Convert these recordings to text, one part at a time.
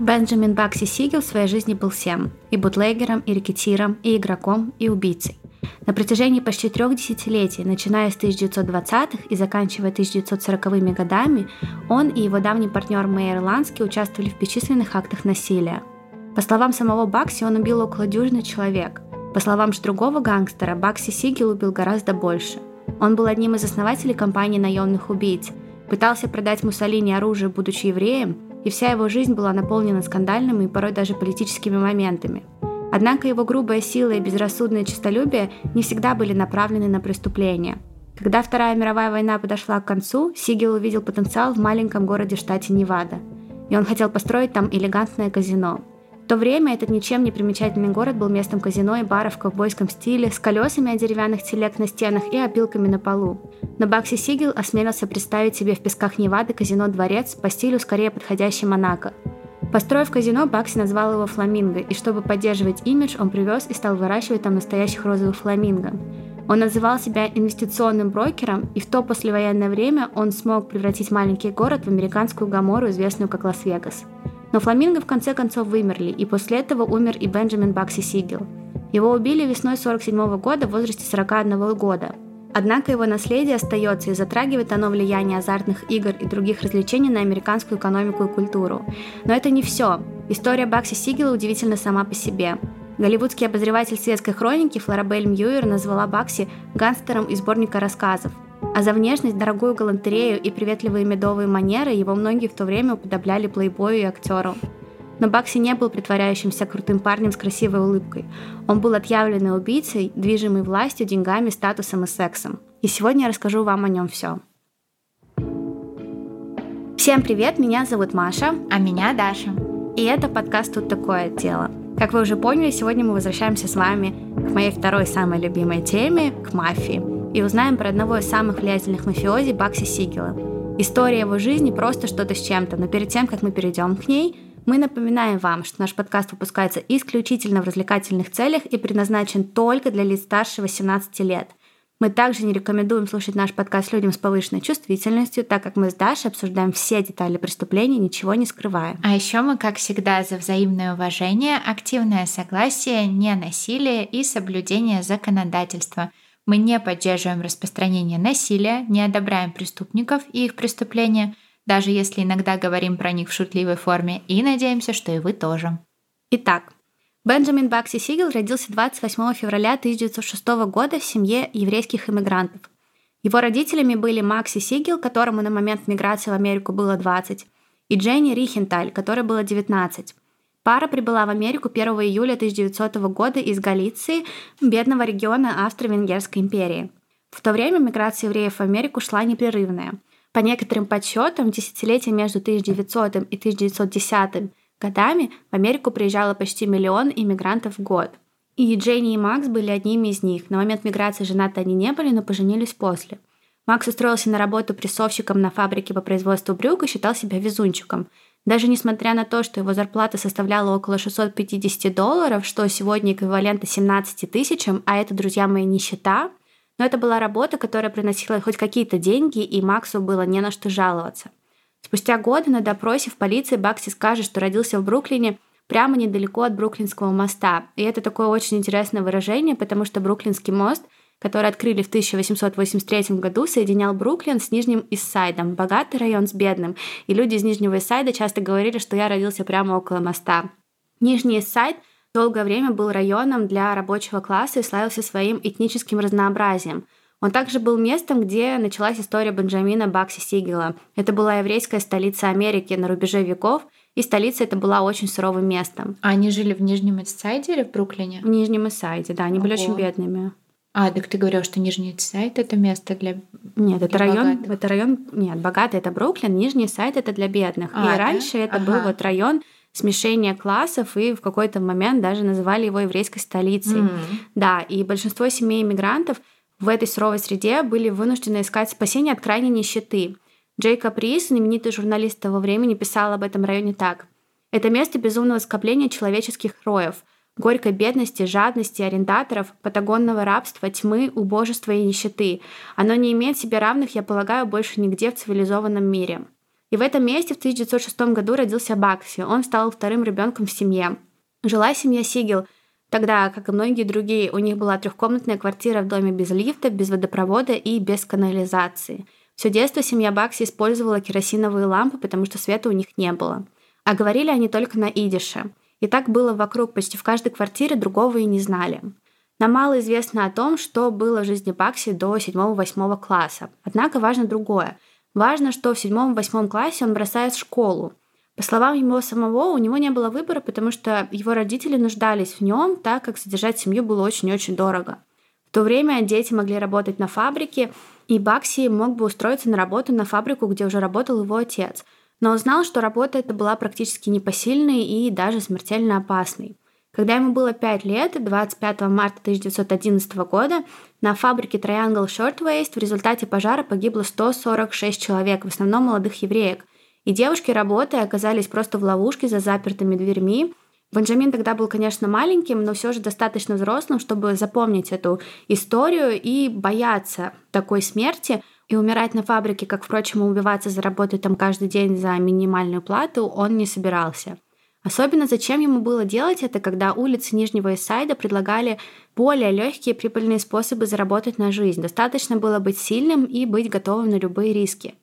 Бенджамин Бакси Сигел в своей жизни был всем – и бутлегером, и рекетиром, и игроком, и убийцей. На протяжении почти трех десятилетий, начиная с 1920-х и заканчивая 1940-ми годами, он и его давний партнер Мэй Ирландский участвовали в бесчисленных актах насилия. По словам самого Бакси, он убил около дюжины человек. По словам же другого гангстера, Бакси Сигел убил гораздо больше. Он был одним из основателей компании наемных убийц, пытался продать Муссолини оружие, будучи евреем, и вся его жизнь была наполнена скандальными и порой даже политическими моментами. Однако его грубая сила и безрассудное честолюбие не всегда были направлены на преступления. Когда Вторая мировая война подошла к концу, Сигел увидел потенциал в маленьком городе штате Невада, и он хотел построить там элегантное казино – то время этот ничем не примечательный город был местом казино и баров в ковбойском стиле, с колесами от деревянных телег на стенах и опилками на полу. Но Багси Сигел осмелился представить себе в песках Невады казино-дворец по стилю скорее подходящий Монако. Построив казино, Багси назвал его «Фламинго», и чтобы поддерживать имидж, он привез и стал выращивать там настоящих розовых фламинго. Он называл себя инвестиционным брокером, и в то послевоенное время он смог превратить маленький город в американскую Гоморру, известную как Лас-Вегас. Но фламинго в конце концов вымерли, и после этого умер и Бенджамин Багси Сигел. Его убили весной 47 года в возрасте 41 года. Однако его наследие остается и затрагивает оно влияние азартных игр и других развлечений на американскую экономику и культуру. Но это не все. История Бакси Сигела удивительна сама по себе. Голливудский обозреватель светской хроники Флорабель Мьюер назвала Бакси гангстером из сборника рассказов – а за внешность, дорогую галантерею и приветливые медовые манеры его многие в то время уподобляли плейбою и актеру. Но Бакси не был притворяющимся крутым парнем с красивой улыбкой. Он был отъявленный убийцей, движимый властью, деньгами, статусом и сексом. И сегодня я расскажу вам о нем все. Всем привет, меня зовут Маша. А меня Даша. И это подкаст «Тут такое дело». Как вы уже поняли, сегодня мы возвращаемся с вами к моей второй самой любимой теме, к мафии – и узнаем про одного из самых влиятельных мафиози Бакси Сигела. История его жизни просто что-то с чем-то, но перед тем, как мы перейдем к ней, мы напоминаем вам, что наш подкаст выпускается исключительно в развлекательных целях и предназначен только для лиц старше 18 лет. Мы также не рекомендуем слушать наш подкаст людям с повышенной чувствительностью, так как мы с Дашей обсуждаем все детали преступления, ничего не скрывая. А еще мы, как всегда, за взаимное уважение, активное согласие, не насилие и соблюдение законодательства – мы не поддерживаем распространение насилия, не одобряем преступников и их преступления, даже если иногда говорим про них в шутливой форме, и надеемся, что и вы тоже. Итак, Бенджамин Бакси Сигел родился 28 февраля 1906 года в семье еврейских иммигрантов. Его родителями были Макси Сигел, которому на момент миграции в Америку было 20, и Дженни Рихенталь, которой было 19. Пара прибыла в Америку 1 июля 1900 года из Галиции, бедного региона Австро-Венгерской империи. В то время миграция евреев в Америку шла непрерывная. По некоторым подсчетам, в десятилетие между 1900 и 1910 годами в Америку приезжало почти миллион иммигрантов в год. И Дженни и Макс были одними из них. На момент миграции женаты они не были, но поженились после. Макс устроился на работу прессовщиком на фабрике по производству брюк и считал себя везунчиком – даже несмотря на то, что его зарплата составляла около 650 долларов, что сегодня эквивалентно 17 тысячам, а это, друзья мои, нищета, но это была работа, которая приносила хоть какие-то деньги, и Максу было не на что жаловаться. Спустя годы на допросе в полиции Бакси скажет, что родился в Бруклине прямо недалеко от Бруклинского моста. И это такое очень интересное выражение, потому что Бруклинский мост – который открыли в 1883 году, соединял Бруклин с Нижним Иссайдом, богатый район с бедным, и люди из Нижнего Иссайда часто говорили, что я родился прямо около моста. Нижний Иссайд долгое время был районом для рабочего класса и славился своим этническим разнообразием. Он также был местом, где началась история Бенджамина Бакси Сигела. Это была еврейская столица Америки на рубеже веков, и столица это была очень суровым местом. А они жили в Нижнем Иссайде или в Бруклине? В Нижнем Иссайде, да, они Ого. были очень бедными. А, так ты говорил, что Нижний Сайт это место для Нет, это район, богатых. это район, нет, богатый это Бруклин, Нижний Сайт это для бедных. А, и да? раньше это ага. был вот район смешения классов, и в какой-то момент даже называли его еврейской столицей. Mm. Да, и большинство семей иммигрантов в этой суровой среде были вынуждены искать спасение от крайней нищеты. Джейкоб Рис, знаменитый журналист того времени, писал об этом районе так. Это место безумного скопления человеческих роев – горькой бедности, жадности арендаторов, патагонного рабства, тьмы, убожества и нищеты. Оно не имеет себе равных, я полагаю, больше нигде в цивилизованном мире. И в этом месте в 1906 году родился Бакси. Он стал вторым ребенком в семье. Жила семья Сигел. Тогда, как и многие другие, у них была трехкомнатная квартира в доме без лифта, без водопровода и без канализации. Все детство семья Бакси использовала керосиновые лампы, потому что света у них не было. А говорили они только на идише. И так было вокруг, почти в каждой квартире другого и не знали. Нам мало известно о том, что было в жизни Бакси до 7-8 класса. Однако важно другое. Важно, что в 7-8 классе он бросает школу. По словам его самого, у него не было выбора, потому что его родители нуждались в нем, так как содержать семью было очень-очень дорого. В то время дети могли работать на фабрике, и Бакси мог бы устроиться на работу на фабрику, где уже работал его отец – но узнал, что работа эта была практически непосильной и даже смертельно опасной. Когда ему было 5 лет, 25 марта 1911 года, на фабрике Triangle Shirtwaist в результате пожара погибло 146 человек, в основном молодых евреек. И девушки, работая, оказались просто в ловушке за запертыми дверьми. Бенджамин тогда был, конечно, маленьким, но все же достаточно взрослым, чтобы запомнить эту историю и бояться такой смерти, и умирать на фабрике, как, впрочем, убиваться заработать там каждый день за минимальную плату, он не собирался. Особенно зачем ему было делать это, когда улицы Нижнего Иссайда предлагали более легкие прибыльные способы заработать на жизнь. Достаточно было быть сильным и быть готовым на любые риски.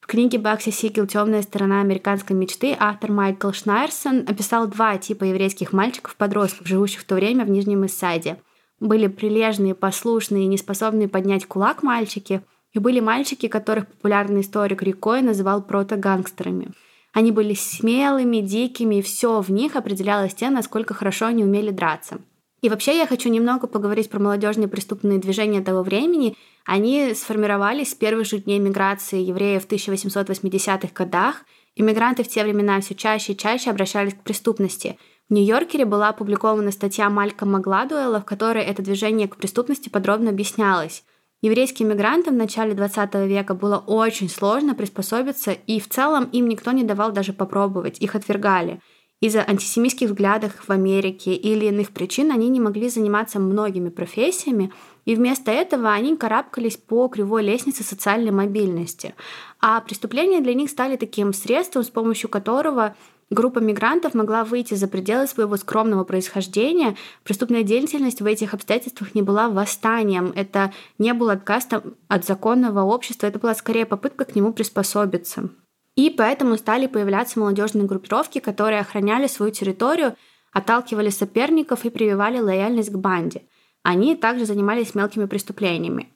В книге Бакси Сигел «Темная сторона американской мечты» автор Майкл Шнайерсон описал два типа еврейских мальчиков-подростков, живущих в то время в Нижнем Иссайде. Были прилежные, послушные и неспособные поднять кулак мальчики – и были мальчики, которых популярный историк Рикой называл протогангстерами. Они были смелыми, дикими, и все в них определялось тем, насколько хорошо они умели драться. И вообще я хочу немного поговорить про молодежные преступные движения того времени. Они сформировались с первых же дней миграции евреев в 1880-х годах. Иммигранты в те времена все чаще и чаще обращались к преступности. В Нью-Йоркере была опубликована статья Малькома Гладуэлла, в которой это движение к преступности подробно объяснялось. Еврейским мигрантам в начале 20 века было очень сложно приспособиться, и в целом им никто не давал даже попробовать, их отвергали. Из-за антисемитских взглядов в Америке или иных причин они не могли заниматься многими профессиями, и вместо этого они карабкались по кривой лестнице социальной мобильности. А преступления для них стали таким средством, с помощью которого Группа мигрантов могла выйти за пределы своего скромного происхождения. Преступная деятельность в этих обстоятельствах не была восстанием. Это не был отказ от законного общества, это была скорее попытка к нему приспособиться. И поэтому стали появляться молодежные группировки, которые охраняли свою территорию, отталкивали соперников и прививали лояльность к банде. Они также занимались мелкими преступлениями.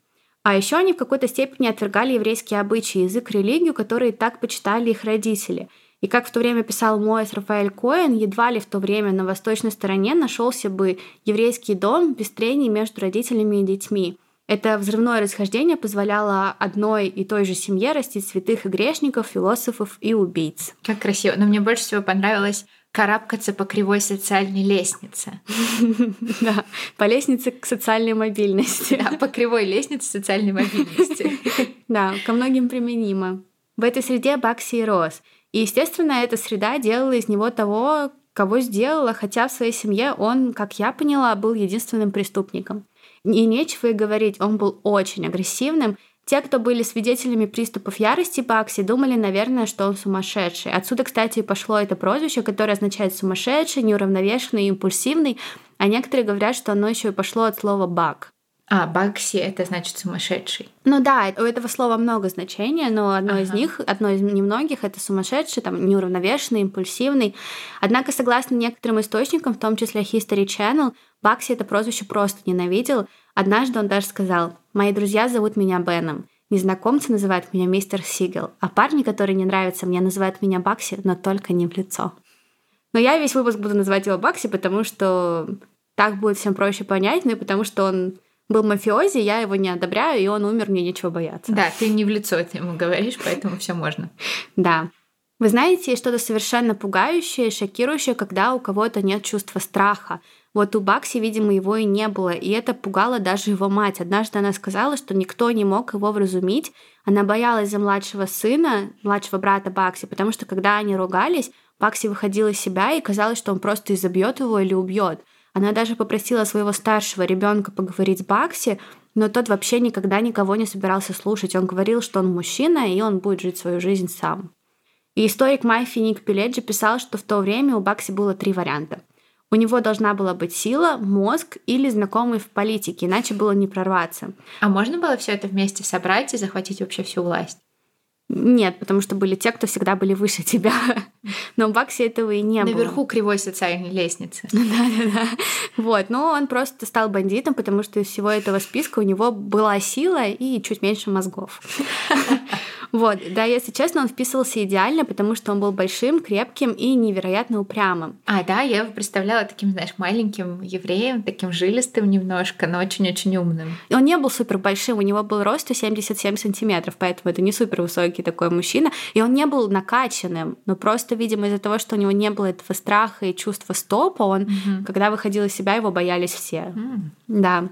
А еще они в какой-то степени отвергали еврейские обычаи, язык, религию, которые так почитали их родители – и как в то время писал Моэс Рафаэль Коэн, едва ли в то время на восточной стороне нашелся бы еврейский дом без трений между родителями и детьми. Это взрывное расхождение позволяло одной и той же семье растить святых и грешников, философов и убийц. Как красиво. Но мне больше всего понравилось карабкаться по кривой социальной лестнице. Да, по лестнице к социальной мобильности. Да, по кривой лестнице социальной мобильности. Да, ко многим применимо. В этой среде Бакси и рос — и, естественно, эта среда делала из него того, кого сделала, хотя в своей семье он, как я поняла, был единственным преступником. И нечего и говорить, он был очень агрессивным. Те, кто были свидетелями приступов ярости Бакси, думали, наверное, что он сумасшедший. Отсюда, кстати, и пошло это прозвище, которое означает сумасшедший, неуравновешенный, импульсивный. А некоторые говорят, что оно еще и пошло от слова «бак». А, Бакси — это значит сумасшедший. Ну да, у этого слова много значения, но одно ага. из них, одно из немногих, это сумасшедший, там, неуравновешенный, импульсивный. Однако, согласно некоторым источникам, в том числе History Channel, Бакси это прозвище просто ненавидел. Однажды он даже сказал, «Мои друзья зовут меня Беном. Незнакомцы называют меня мистер Сигел, а парни, которые не нравятся мне, называют меня Бакси, но только не в лицо». Но я весь выпуск буду называть его Бакси, потому что так будет всем проще понять, ну и потому что он был мафиози, я его не одобряю, и он умер, мне нечего бояться. Да, ты не в лицо ему говоришь, поэтому все можно. Да. Вы знаете, что-то совершенно пугающее, шокирующее, когда у кого-то нет чувства страха. Вот у Бакси, видимо, его и не было, и это пугало даже его мать. Однажды она сказала, что никто не мог его вразумить. Она боялась за младшего сына, младшего брата Бакси, потому что когда они ругались, Бакси выходил из себя, и казалось, что он просто изобьет его или убьет. Она даже попросила своего старшего ребенка поговорить с Бакси, но тот вообще никогда никого не собирался слушать. Он говорил, что он мужчина, и он будет жить свою жизнь сам. И историк мафии Ник Пиледжи писал, что в то время у Бакси было три варианта. У него должна была быть сила, мозг или знакомый в политике, иначе было не прорваться. А можно было все это вместе собрать и захватить вообще всю власть? Нет, потому что были те, кто всегда были выше тебя. Но у Бакси этого и не Наверху было. Наверху кривой социальной лестницы. Да-да-да. Вот. Но он просто стал бандитом, потому что из всего этого списка у него была сила и чуть меньше мозгов. Вот, да, если честно, он вписывался идеально, потому что он был большим, крепким и невероятно упрямым. А, да, я его представляла таким, знаешь, маленьким евреем, таким жилистым немножко, но очень-очень умным. Он не был супер большим, у него был рост 177 сантиметров, поэтому это не супер высокий такой мужчина. И он не был накачанным, но просто, видимо, из-за того, что у него не было этого страха и чувства стопа, он, угу. когда выходил из себя, его боялись все. Mm. Да.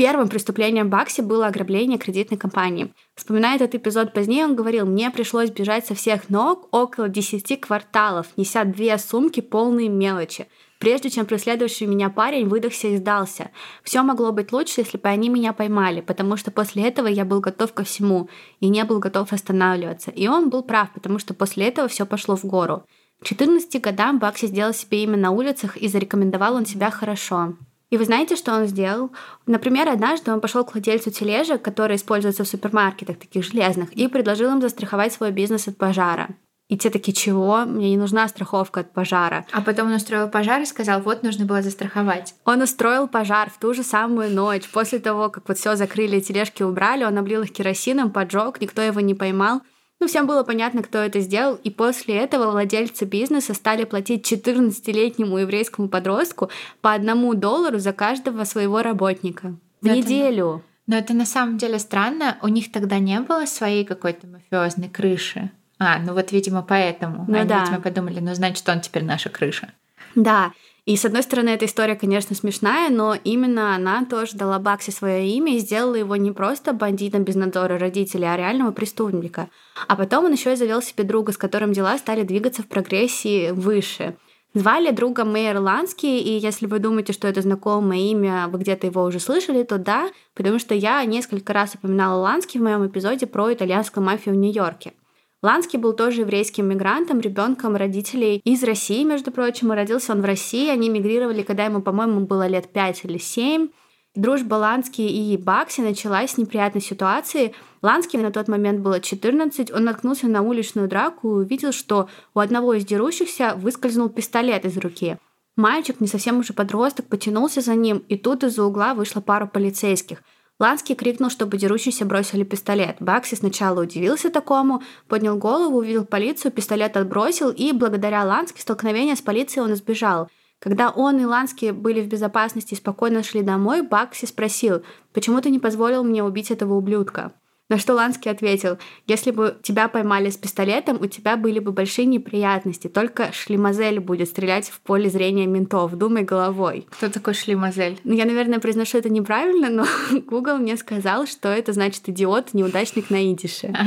Первым преступлением Бакси было ограбление кредитной компании. Вспоминая этот эпизод позднее, он говорил, мне пришлось бежать со всех ног около 10 кварталов, неся две сумки полные мелочи, прежде чем преследующий меня парень выдохся и сдался. Все могло быть лучше, если бы они меня поймали, потому что после этого я был готов ко всему и не был готов останавливаться. И он был прав, потому что после этого все пошло в гору. К 14 годам Бакси сделал себе имя на улицах и зарекомендовал он себя хорошо. И вы знаете, что он сделал? Например, однажды он пошел к владельцу тележек, которые используются в супермаркетах, таких железных, и предложил им застраховать свой бизнес от пожара. И те такие, чего? Мне не нужна страховка от пожара. А потом он устроил пожар и сказал, вот нужно было застраховать. Он устроил пожар в ту же самую ночь. После того, как вот все закрыли, тележки убрали, он облил их керосином, поджег, никто его не поймал. Ну, всем было понятно, кто это сделал, и после этого владельцы бизнеса стали платить 14-летнему еврейскому подростку по одному доллару за каждого своего работника. В Но неделю. Это, но это на самом деле странно. У них тогда не было своей какой-то мафиозной крыши. А, ну вот, видимо, поэтому. Ну, Они, да. видимо, подумали, ну, значит, он теперь наша крыша. Да. И с одной стороны, эта история, конечно, смешная, но именно она тоже дала Бакси свое имя и сделала его не просто бандитом без надзора родителей, а реального преступника. А потом он еще и завел себе друга, с которым дела стали двигаться в прогрессии выше. Звали друга Мэйр Ланский, и если вы думаете, что это знакомое имя, вы где-то его уже слышали, то да, потому что я несколько раз упоминала Ланский в моем эпизоде про итальянскую мафию в Нью-Йорке. Ланский был тоже еврейским мигрантом, ребенком родителей из России, между прочим, и родился он в России. Они мигрировали, когда ему, по-моему, было лет 5 или 7. Дружба Лански и Бакси началась с неприятной ситуации. Лански на тот момент было 14, он наткнулся на уличную драку и увидел, что у одного из дерущихся выскользнул пистолет из руки. Мальчик, не совсем уже подросток, потянулся за ним, и тут из-за угла вышла пара полицейских – Ланский крикнул, чтобы дерущиеся бросили пистолет. Бакси сначала удивился такому, поднял голову, увидел полицию, пистолет отбросил, и благодаря Лански столкновения с полицией он избежал. Когда он и Лански были в безопасности и спокойно шли домой, Бакси спросил, «Почему ты не позволил мне убить этого ублюдка?» На что Ланский ответил, если бы тебя поймали с пистолетом, у тебя были бы большие неприятности. Только шлемазель будет стрелять в поле зрения ментов. Думай головой. Кто такой шлемазель? Ну, я, наверное, произношу это неправильно, но Google мне сказал, что это значит идиот, неудачник на идише. А,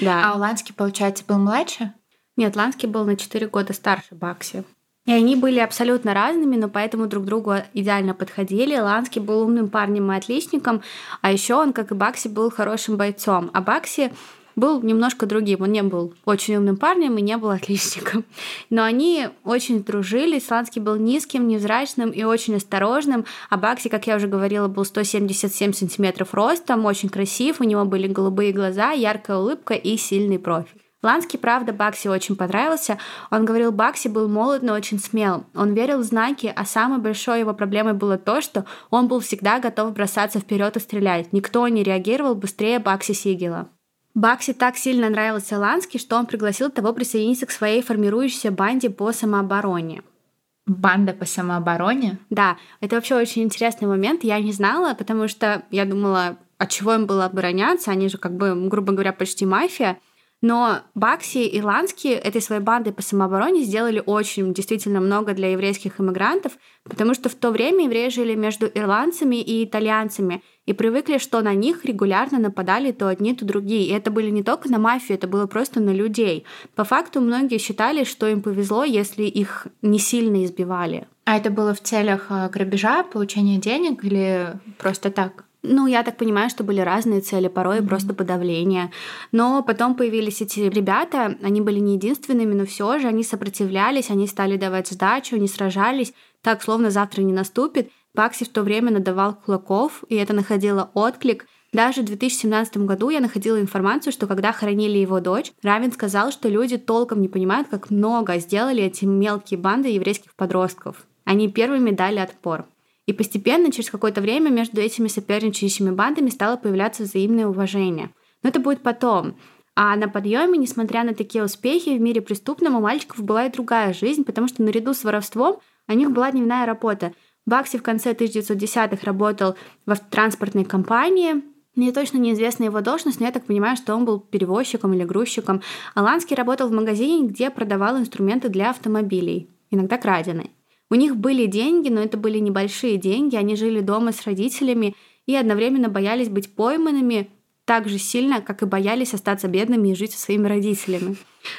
да. а у Лански, получается, был младше? Нет, Ланский был на 4 года старше Бакси. И они были абсолютно разными, но поэтому друг другу идеально подходили. Ланский был умным парнем и отличником, а еще он, как и Бакси, был хорошим бойцом. А Бакси был немножко другим. Он не был очень умным парнем и не был отличником. Но они очень дружили. Сланский был низким, невзрачным и очень осторожным. А Бакси, как я уже говорила, был 177 сантиметров ростом, очень красив. У него были голубые глаза, яркая улыбка и сильный профиль. Ланский, правда, Бакси очень понравился. Он говорил, Бакси был молод, но очень смел. Он верил в знаки, а самой большой его проблемой было то, что он был всегда готов бросаться вперед и стрелять. Никто не реагировал быстрее Бакси Сигела. Бакси так сильно нравился Лански, что он пригласил того присоединиться к своей формирующейся банде по самообороне. Банда по самообороне? Да, это вообще очень интересный момент. Я не знала, потому что я думала, от чего им было обороняться. Они же, как бы, грубо говоря, почти мафия. Но Бакси и Лански этой своей бандой по самообороне сделали очень действительно много для еврейских иммигрантов, потому что в то время евреи жили между ирландцами и итальянцами и привыкли, что на них регулярно нападали то одни, то другие. И это были не только на мафию, это было просто на людей. По факту многие считали, что им повезло, если их не сильно избивали. А это было в целях э, грабежа, получения денег или просто так? Ну, я так понимаю, что были разные цели, порой mm-hmm. просто подавление. Но потом появились эти ребята, они были не единственными, но все же они сопротивлялись, они стали давать сдачу, они сражались, так словно завтра не наступит. Бакси в то время надавал кулаков, и это находило отклик. Даже в 2017 году я находила информацию, что когда хоронили его дочь, Равин сказал, что люди толком не понимают, как много сделали эти мелкие банды еврейских подростков. Они первыми дали отпор. И постепенно, через какое-то время, между этими соперничающими бандами стало появляться взаимное уважение. Но это будет потом. А на подъеме, несмотря на такие успехи, в мире преступном у мальчиков была и другая жизнь, потому что наряду с воровством у них была дневная работа. Бакси в конце 1910-х работал в транспортной компании, мне точно неизвестна его должность, но я так понимаю, что он был перевозчиком или грузчиком. Аланский работал в магазине, где продавал инструменты для автомобилей, иногда краденые. У них были деньги, но это были небольшие деньги, они жили дома с родителями и одновременно боялись быть пойманными так же сильно, как и боялись остаться бедными и жить со своими родителями.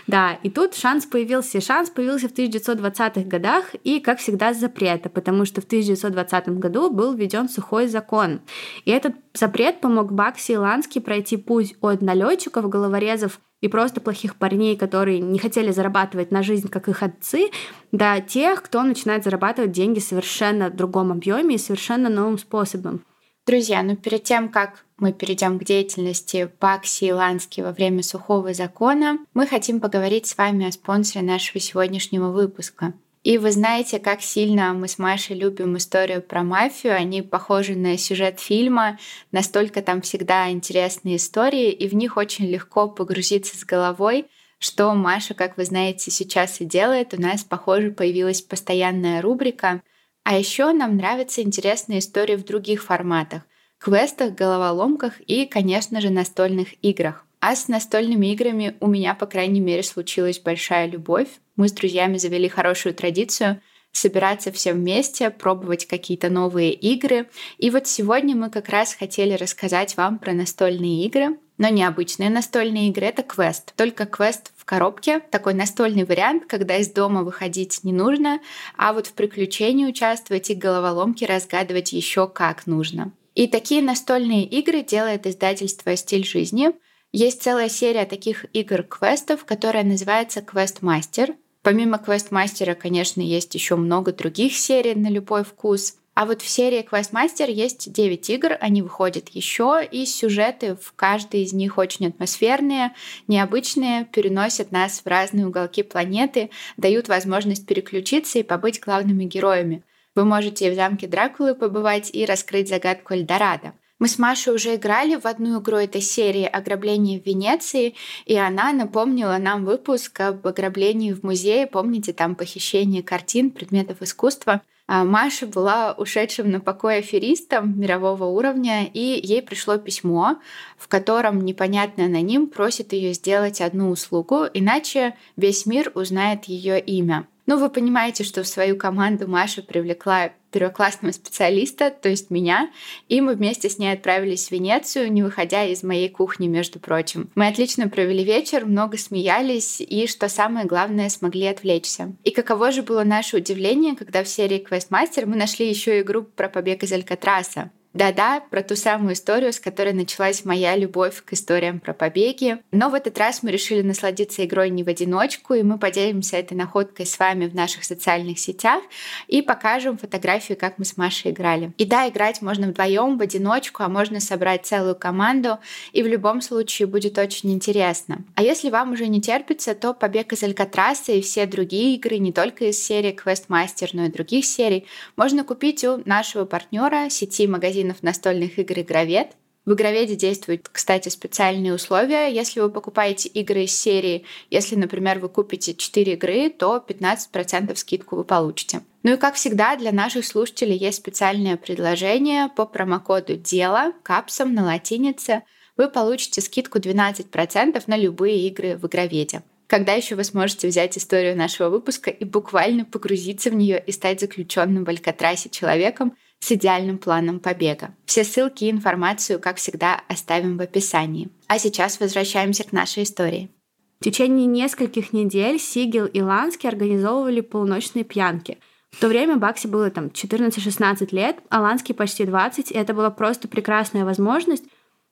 Да, и тут шанс появился. Шанс появился в 1920-х годах и, как всегда, запрета, потому что в 1920 году был введен сухой закон. И этот запрет помог Бакси и Лански пройти путь от налетчиков, головорезов и просто плохих парней, которые не хотели зарабатывать на жизнь, как их отцы, до тех, кто начинает зарабатывать деньги совершенно в другом объеме и совершенно новым способом. Друзья, ну перед тем, как мы перейдем к деятельности Бакси и Лански во время сухого закона, мы хотим поговорить с вами о спонсоре нашего сегодняшнего выпуска — и вы знаете, как сильно мы с Машей любим историю про мафию. Они похожи на сюжет фильма. Настолько там всегда интересные истории, и в них очень легко погрузиться с головой, что Маша, как вы знаете, сейчас и делает. У нас, похоже, появилась постоянная рубрика. А еще нам нравятся интересные истории в других форматах. Квестах, головоломках и, конечно же, настольных играх. А с настольными играми у меня, по крайней мере, случилась большая любовь. Мы с друзьями завели хорошую традицию собираться все вместе, пробовать какие-то новые игры. И вот сегодня мы как раз хотели рассказать вам про настольные игры, но не обычные настольные игры, это квест. Только квест в коробке, такой настольный вариант, когда из дома выходить не нужно, а вот в приключении участвовать и головоломки разгадывать еще как нужно. И такие настольные игры делает издательство «Стиль жизни». Есть целая серия таких игр-квестов, которая называется «Квест-мастер». Помимо «Квест-мастера», конечно, есть еще много других серий на любой вкус. А вот в серии Questmaster есть 9 игр, они выходят еще, и сюжеты в каждой из них очень атмосферные, необычные, переносят нас в разные уголки планеты, дают возможность переключиться и побыть главными героями. Вы можете в замке Дракулы побывать и раскрыть загадку Эльдорадо. Мы с Машей уже играли в одну игру этой серии «Ограбление в Венеции», и она напомнила нам выпуск об ограблении в музее. Помните, там похищение картин, предметов искусства. А Маша была ушедшим на покой аферистом мирового уровня, и ей пришло письмо, в котором непонятный аноним просит ее сделать одну услугу, иначе весь мир узнает ее имя. Ну, вы понимаете, что в свою команду Маша привлекла первоклассного специалиста, то есть меня, и мы вместе с ней отправились в Венецию, не выходя из моей кухни, между прочим. Мы отлично провели вечер, много смеялись и, что самое главное, смогли отвлечься. И каково же было наше удивление, когда в серии Questmaster мы нашли еще игру про побег из Алькатраса. Да-да, про ту самую историю, с которой началась моя любовь к историям про побеги. Но в этот раз мы решили насладиться игрой не в одиночку, и мы поделимся этой находкой с вами в наших социальных сетях и покажем фотографию, как мы с Машей играли. И да, играть можно вдвоем, в одиночку, а можно собрать целую команду, и в любом случае будет очень интересно. А если вам уже не терпится, то «Побег из Алькатраса» и все другие игры, не только из серии Questmaster, но и других серий, можно купить у нашего партнера сети магазина магазинов настольных игр «Игровед». В «Игроведе» действуют, кстати, специальные условия. Если вы покупаете игры из серии, если, например, вы купите 4 игры, то 15% скидку вы получите. Ну и как всегда, для наших слушателей есть специальное предложение по промокоду «Дело» капсом на латинице. Вы получите скидку 12% на любые игры в «Игроведе». Когда еще вы сможете взять историю нашего выпуска и буквально погрузиться в нее и стать заключенным в Алькатрасе человеком, с идеальным планом побега. Все ссылки и информацию, как всегда, оставим в описании. А сейчас возвращаемся к нашей истории. В течение нескольких недель Сигел и Лански организовывали полуночные пьянки. В то время Бакси было там 14-16 лет, а Лански почти 20, и это была просто прекрасная возможность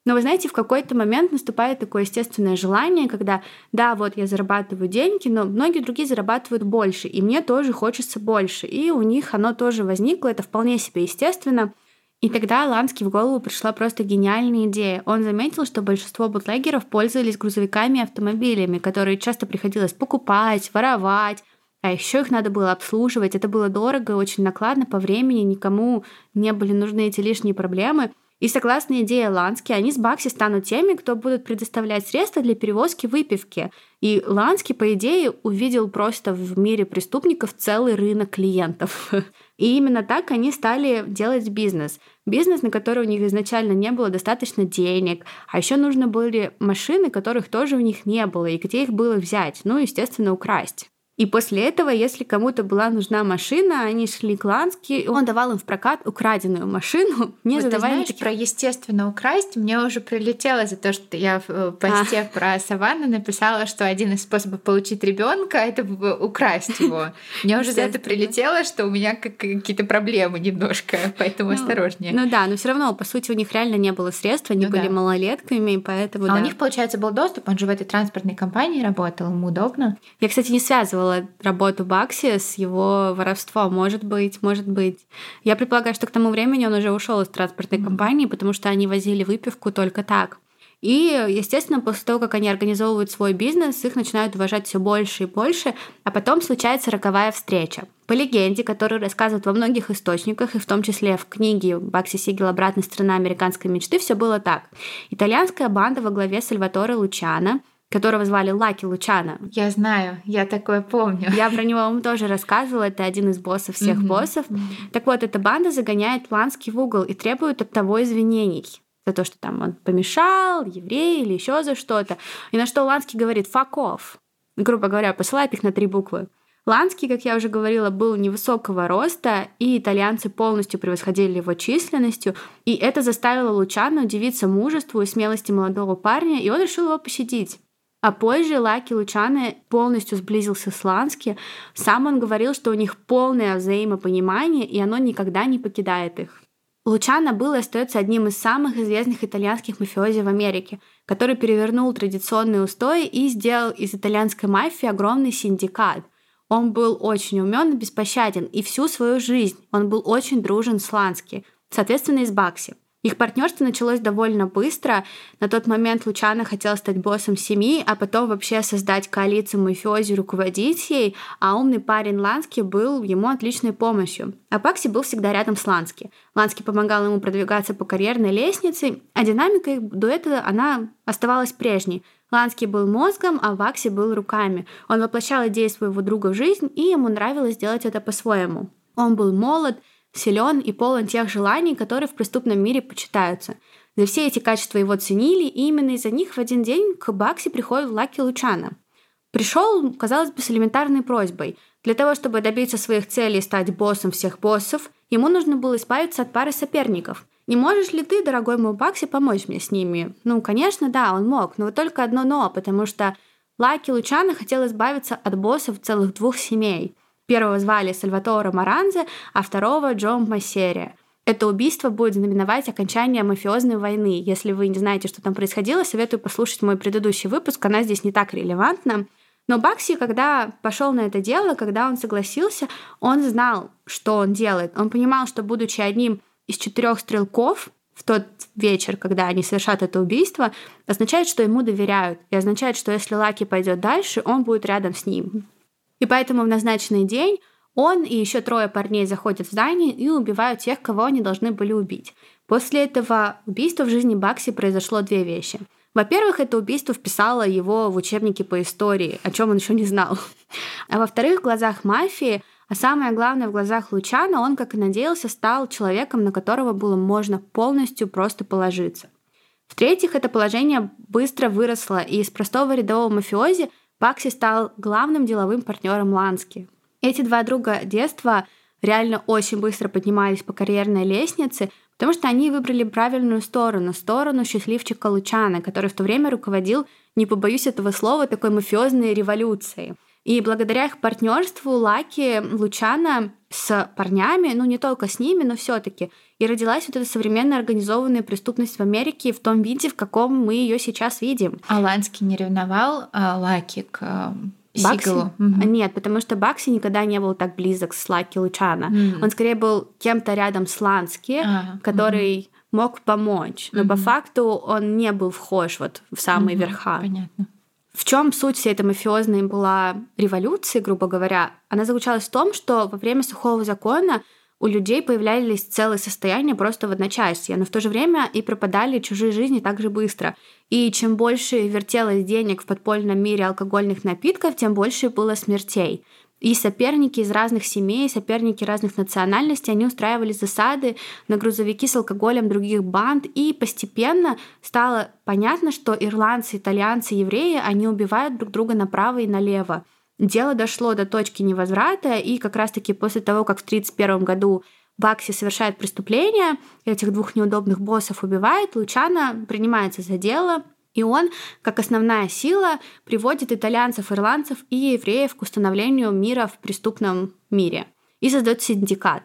но вы знаете, в какой-то момент наступает такое естественное желание, когда, да, вот я зарабатываю деньги, но многие другие зарабатывают больше, и мне тоже хочется больше. И у них оно тоже возникло, это вполне себе естественно. И тогда Лански в голову пришла просто гениальная идея. Он заметил, что большинство бутлегеров пользовались грузовиками и автомобилями, которые часто приходилось покупать, воровать, а еще их надо было обслуживать. Это было дорого очень накладно по времени, никому не были нужны эти лишние проблемы. И согласно идее Лански, они с Бакси станут теми, кто будут предоставлять средства для перевозки выпивки. И Лански, по идее, увидел просто в мире преступников целый рынок клиентов. И именно так они стали делать бизнес. Бизнес, на который у них изначально не было достаточно денег, а еще нужны были машины, которых тоже у них не было, и где их было взять? Ну, естественно, украсть. И после этого, если кому-то была нужна машина, они шли к Лански, он давал им в прокат украденную машину, не вот задавая ты знаешь, никаких... про естественно украсть мне уже прилетело за то, что я в э, посте а. про Саванну написала, что один из способов получить ребенка это украсть его. Мне уже за это прилетело, что у меня какие-то проблемы немножко, поэтому ну, осторожнее. Ну да, но все равно, по сути, у них реально не было средств, они ну были малолетками, поэтому А у них, получается, был доступ, он же в этой транспортной компании работал, ему удобно. Я, кстати, не связывала связывала работу Бакси с его воровством. Может быть, может быть. Я предполагаю, что к тому времени он уже ушел из транспортной компании, потому что они возили выпивку только так. И, естественно, после того, как они организовывают свой бизнес, их начинают уважать все больше и больше, а потом случается роковая встреча. По легенде, которую рассказывают во многих источниках, и в том числе в книге Бакси Сигел «Обратная сторона американской мечты», все было так. Итальянская банда во главе Сальваторе Лучана – которого звали Лаки Лучана. Я знаю, я такое помню. Я про него вам тоже рассказывала, это один из боссов всех mm-hmm. боссов. Mm-hmm. Так вот, эта банда загоняет Ланский в угол и требует от того извинений за то, что там он помешал, еврей или еще за что-то. И на что Ланский говорит «fuck off», грубо говоря, посылает их на три буквы. Ланский, как я уже говорила, был невысокого роста, и итальянцы полностью превосходили его численностью, и это заставило Лучана удивиться мужеству и смелости молодого парня, и он решил его пощадить. А позже Лаки Лучаны полностью сблизился с Лански. Сам он говорил, что у них полное взаимопонимание, и оно никогда не покидает их. Лучано был и остается одним из самых известных итальянских мафиози в Америке, который перевернул традиционные устои и сделал из итальянской мафии огромный синдикат. Он был очень умен и беспощаден, и всю свою жизнь он был очень дружен с Лански, соответственно, и с Бакси. Их партнерство началось довольно быстро. На тот момент Лучано хотел стать боссом семьи, а потом вообще создать коалицию мафиози, руководить ей, а умный парень Лански был ему отличной помощью. А Пакси был всегда рядом с Лански. Лански помогал ему продвигаться по карьерной лестнице, а динамика их дуэта, она оставалась прежней. Лански был мозгом, а Вакси был руками. Он воплощал идеи своего друга в жизнь, и ему нравилось делать это по-своему. Он был молод, силен и полон тех желаний, которые в преступном мире почитаются. За все эти качества его ценили, и именно из-за них в один день к Бакси приходит Лаки Лучана. Пришел, казалось бы, с элементарной просьбой. Для того, чтобы добиться своих целей и стать боссом всех боссов, ему нужно было избавиться от пары соперников. Не можешь ли ты, дорогой мой Бакси, помочь мне с ними? Ну, конечно, да, он мог, но вот только одно «но», потому что Лаки Лучана хотел избавиться от боссов целых двух семей – Первого звали Сальватора Маранзе, а второго Джон Массерия. Это убийство будет знаменовать окончание мафиозной войны. Если вы не знаете, что там происходило, советую послушать мой предыдущий выпуск, она здесь не так релевантна. Но Бакси, когда пошел на это дело, когда он согласился, он знал, что он делает. Он понимал, что будучи одним из четырех стрелков в тот вечер, когда они совершат это убийство, означает, что ему доверяют. И означает, что если Лаки пойдет дальше, он будет рядом с ним. И поэтому в назначенный день он и еще трое парней заходят в здание и убивают тех, кого они должны были убить. После этого убийства в жизни Бакси произошло две вещи. Во-первых, это убийство вписало его в учебники по истории, о чем он еще не знал. А во-вторых, в глазах мафии, а самое главное, в глазах Лучана, он, как и надеялся, стал человеком, на которого было можно полностью просто положиться. В-третьих, это положение быстро выросло, и из простого рядового мафиози Бакси стал главным деловым партнером Лански. Эти два друга детства реально очень быстро поднимались по карьерной лестнице, потому что они выбрали правильную сторону, сторону счастливчика Лучана, который в то время руководил, не побоюсь этого слова, такой мафиозной революцией. И благодаря их партнерству Лаки Лучана с парнями, ну не только с ними, но все-таки. И родилась вот эта современная организованная преступность в Америке в том виде, в каком мы ее сейчас видим. Аланский не ревновал а Лаки к а, Бакси? Угу. Нет, потому что Бакси никогда не был так близок с Лаки Лучана. Mm. Он скорее был кем-то рядом с Лански, а, который угу. мог помочь. Но угу. по факту он не был вхож вот в самые угу. верха. Понятно. В чем суть всей этой мафиозной была революции, грубо говоря? Она заключалась в том, что во время сухого закона у людей появлялись целые состояния просто в одночасье, но в то же время и пропадали чужие жизни так же быстро. И чем больше вертелось денег в подпольном мире алкогольных напитков, тем больше было смертей. И соперники из разных семей, соперники разных национальностей, они устраивали засады на грузовики с алкоголем других банд, и постепенно стало понятно, что ирландцы, итальянцы, евреи, они убивают друг друга направо и налево. Дело дошло до точки невозврата, и как раз-таки после того, как в 1931 году Бакси совершает преступление, этих двух неудобных боссов убивает, Лучана принимается за дело, и он, как основная сила, приводит итальянцев, ирландцев и евреев к установлению мира в преступном мире и создает синдикат.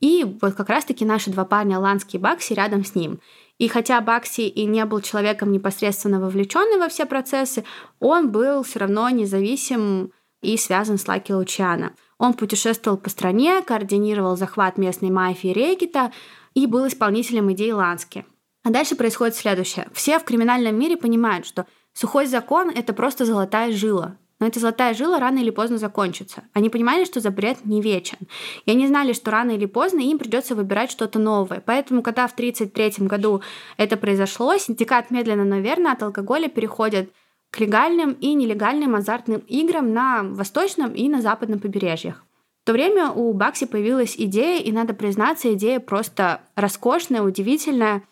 И вот как раз-таки наши два парня, Ланский и Бакси, рядом с ним. И хотя Бакси и не был человеком непосредственно вовлеченным во все процессы, он был все равно независим и связан с Лаки Лучиано. Он путешествовал по стране, координировал захват местной мафии Регита и был исполнителем идей Лански. А дальше происходит следующее. Все в криминальном мире понимают, что сухой закон — это просто золотая жила. Но эта золотая жила рано или поздно закончится. Они понимали, что запрет не вечен. И они знали, что рано или поздно им придется выбирать что-то новое. Поэтому, когда в 1933 году это произошло, синдикат медленно, но верно от алкоголя переходит к легальным и нелегальным азартным играм на восточном и на западном побережьях. В то время у Бакси появилась идея, и надо признаться, идея просто роскошная, удивительная.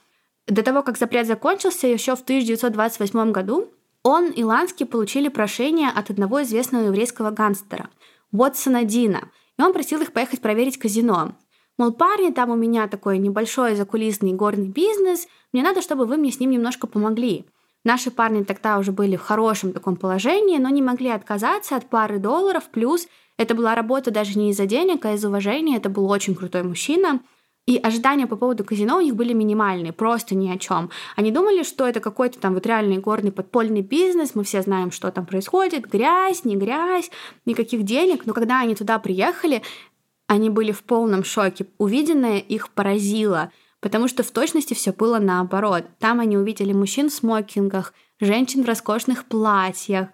До того, как запрет закончился, еще в 1928 году он и Лански получили прошение от одного известного еврейского гангстера, Уотсона Дина, и он просил их поехать проверить казино. Мол, парни, там у меня такой небольшой закулисный горный бизнес, мне надо, чтобы вы мне с ним немножко помогли. Наши парни тогда уже были в хорошем таком положении, но не могли отказаться от пары долларов, плюс это была работа даже не из-за денег, а из уважения, это был очень крутой мужчина, и ожидания по поводу казино у них были минимальные, просто ни о чем. Они думали, что это какой-то там вот реальный горный подпольный бизнес, мы все знаем, что там происходит, грязь, не грязь, никаких денег. Но когда они туда приехали, они были в полном шоке. Увиденное их поразило потому что в точности все было наоборот. Там они увидели мужчин в смокингах, женщин в роскошных платьях,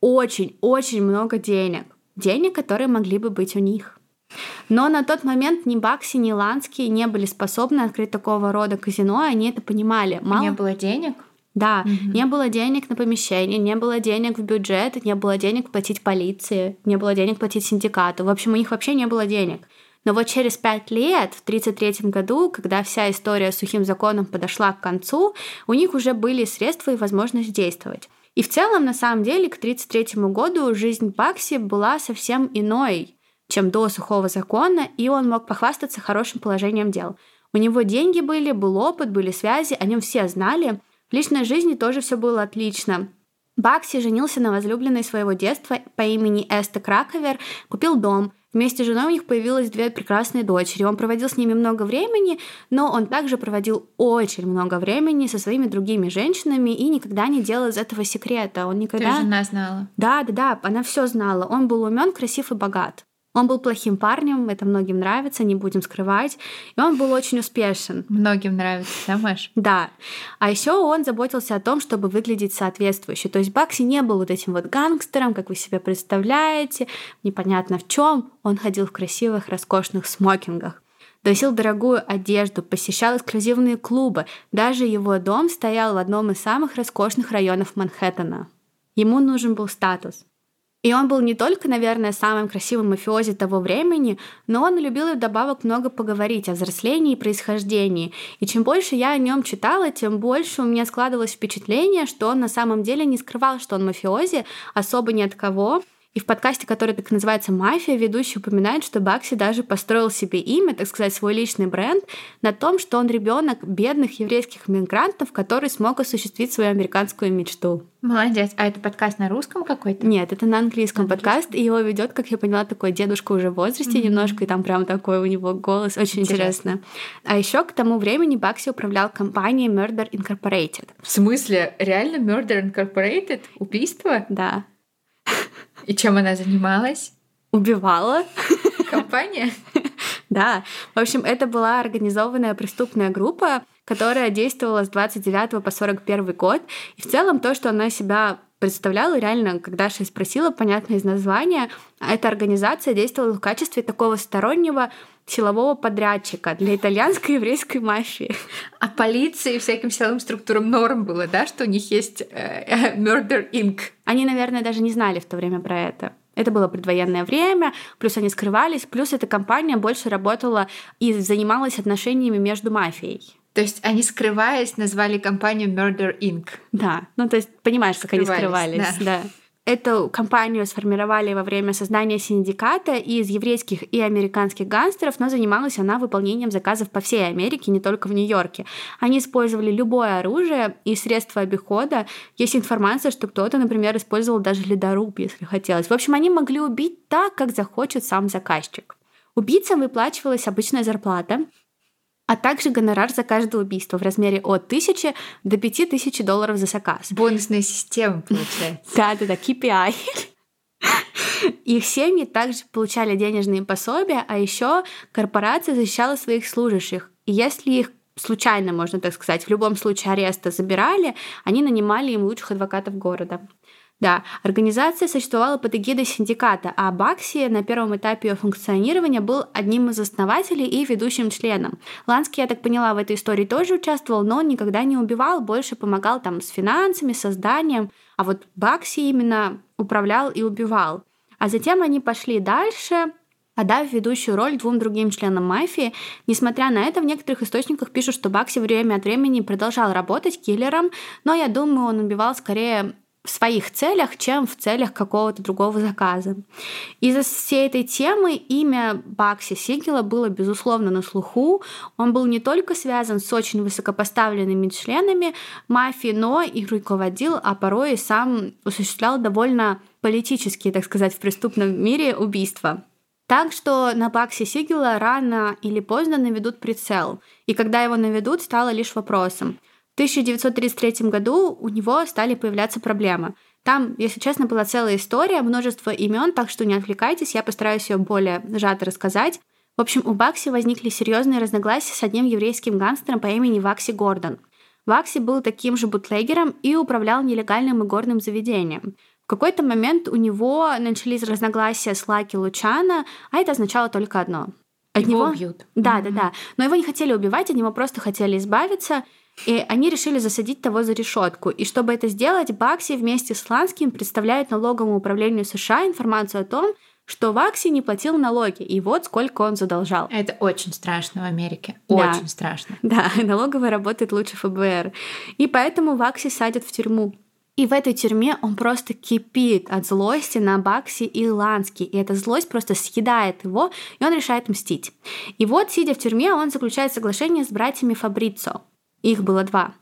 очень-очень много денег. Денег, которые могли бы быть у них. Но на тот момент ни Бакси, ни Ланский не были способны открыть такого рода казино, и они это понимали. Мало... Не было денег? Да, угу. не было денег на помещение, не было денег в бюджет, не было денег платить полиции, не было денег платить синдикату. В общем, у них вообще не было денег. Но вот через пять лет, в 1933 году, когда вся история с сухим законом подошла к концу, у них уже были средства и возможность действовать. И в целом, на самом деле, к 1933 году жизнь Бакси была совсем иной, чем до сухого закона, и он мог похвастаться хорошим положением дел. У него деньги были, был опыт, были связи, о нем все знали. В личной жизни тоже все было отлично. Бакси женился на возлюбленной своего детства по имени Эста Краковер, купил дом, Вместе с женой у них появилось две прекрасные дочери. Он проводил с ними много времени, но он также проводил очень много времени со своими другими женщинами и никогда не делал из этого секрета. Он никогда... Ты жена знала? Да, да, да, она все знала. Он был умен, красив и богат. Он был плохим парнем, это многим нравится, не будем скрывать. И он был очень успешен. Многим нравится, да, Маш? Да. А еще он заботился о том, чтобы выглядеть соответствующе. То есть Бакси не был вот этим вот гангстером, как вы себе представляете, непонятно в чем. Он ходил в красивых, роскошных смокингах носил дорогую одежду, посещал эксклюзивные клубы. Даже его дом стоял в одном из самых роскошных районов Манхэттена. Ему нужен был статус. И он был не только, наверное, самым красивым мафиози того времени, но он любил и вдобавок много поговорить о взрослении и происхождении. И чем больше я о нем читала, тем больше у меня складывалось впечатление, что он на самом деле не скрывал, что он мафиози, особо ни от кого. И в подкасте, который так называется «Мафия», ведущий упоминает, что Бакси даже построил себе имя, так сказать, свой личный бренд на том, что он ребенок бедных еврейских мигрантов, который смог осуществить свою американскую мечту. Молодец. А это подкаст на русском какой-то? Нет, это на английском на подкаст, и его ведет, как я поняла, такой дедушка уже в возрасте mm-hmm. немножко, и там прям такой у него голос. Очень интересно. интересно. А еще к тому времени Бакси управлял компанией Murder Incorporated. В смысле? Реально Murder Incorporated? Убийство? Да. И чем она занималась? Убивала. Компания? Да. В общем, это была организованная преступная группа, которая действовала с 29 по 41 год. И в целом то, что она себя представляла, реально, когда я спросила, понятно из названия, эта организация действовала в качестве такого стороннего силового подрядчика для итальянской еврейской мафии. А полиции и всяким силовым структурам норм было, да, что у них есть э, Murder Inc. Они, наверное, даже не знали в то время про это. Это было предвоенное время, плюс они скрывались, плюс эта компания больше работала и занималась отношениями между мафией. То есть они, скрываясь, назвали компанию Murder Inc. Да, ну то есть понимаешь, как они скрывались. Да. да. Эту компанию сформировали во время создания синдиката из еврейских и американских гангстеров, но занималась она выполнением заказов по всей Америке, не только в Нью-Йорке. Они использовали любое оружие и средства обихода. Есть информация, что кто-то, например, использовал даже ледоруб, если хотелось. В общем, они могли убить так, как захочет сам заказчик. Убийцам выплачивалась обычная зарплата, а также гонорар за каждое убийство в размере от 1000 до 5000 долларов за заказ. Бонусная система, получается. Да-да-да, KPI. Их семьи также получали денежные пособия, а еще корпорация защищала своих служащих. И если их случайно, можно так сказать, в любом случае ареста забирали, они нанимали им лучших адвокатов города. Да, организация существовала под эгидой синдиката, а Бакси на первом этапе ее функционирования был одним из основателей и ведущим членом. Ланский, я так поняла, в этой истории тоже участвовал, но никогда не убивал, больше помогал там с финансами, созданием, а вот Бакси именно управлял и убивал. А затем они пошли дальше, отдав ведущую роль двум другим членам мафии. Несмотря на это, в некоторых источниках пишут, что Бакси время от времени продолжал работать киллером, но я думаю, он убивал скорее в своих целях, чем в целях какого-то другого заказа. Из-за всей этой темы имя Бакси Сигела было, безусловно, на слуху. Он был не только связан с очень высокопоставленными членами мафии, но и руководил, а порой и сам осуществлял довольно политические, так сказать, в преступном мире убийства. Так что на Бакси Сигела рано или поздно наведут прицел. И когда его наведут, стало лишь вопросом. 1933 году у него стали появляться проблемы. Там, если честно, была целая история, множество имен, так что не отвлекайтесь, я постараюсь ее более сжато рассказать. В общем, у Бакси возникли серьезные разногласия с одним еврейским гангстером по имени Вакси Гордон. Вакси был таким же бутлегером и управлял нелегальным игорным заведением. В какой-то момент у него начались разногласия с Лаки Лучана, а это означало только одно. От его него убьют. Да, да, да. Но его не хотели убивать, от него просто хотели избавиться. И они решили засадить того за решетку. И чтобы это сделать, Бакси вместе с Ланским представляют налоговому управлению США информацию о том, что Вакси не платил налоги, и вот сколько он задолжал. Это очень страшно в Америке. Очень да. страшно. Да, налоговая работает лучше ФБР. И поэтому Вакси садят в тюрьму. И в этой тюрьме он просто кипит от злости на Бакси и Лански. И эта злость просто съедает его, и он решает мстить. И вот, сидя в тюрьме, он заключает соглашение с братьями Фабрицо. Их было два.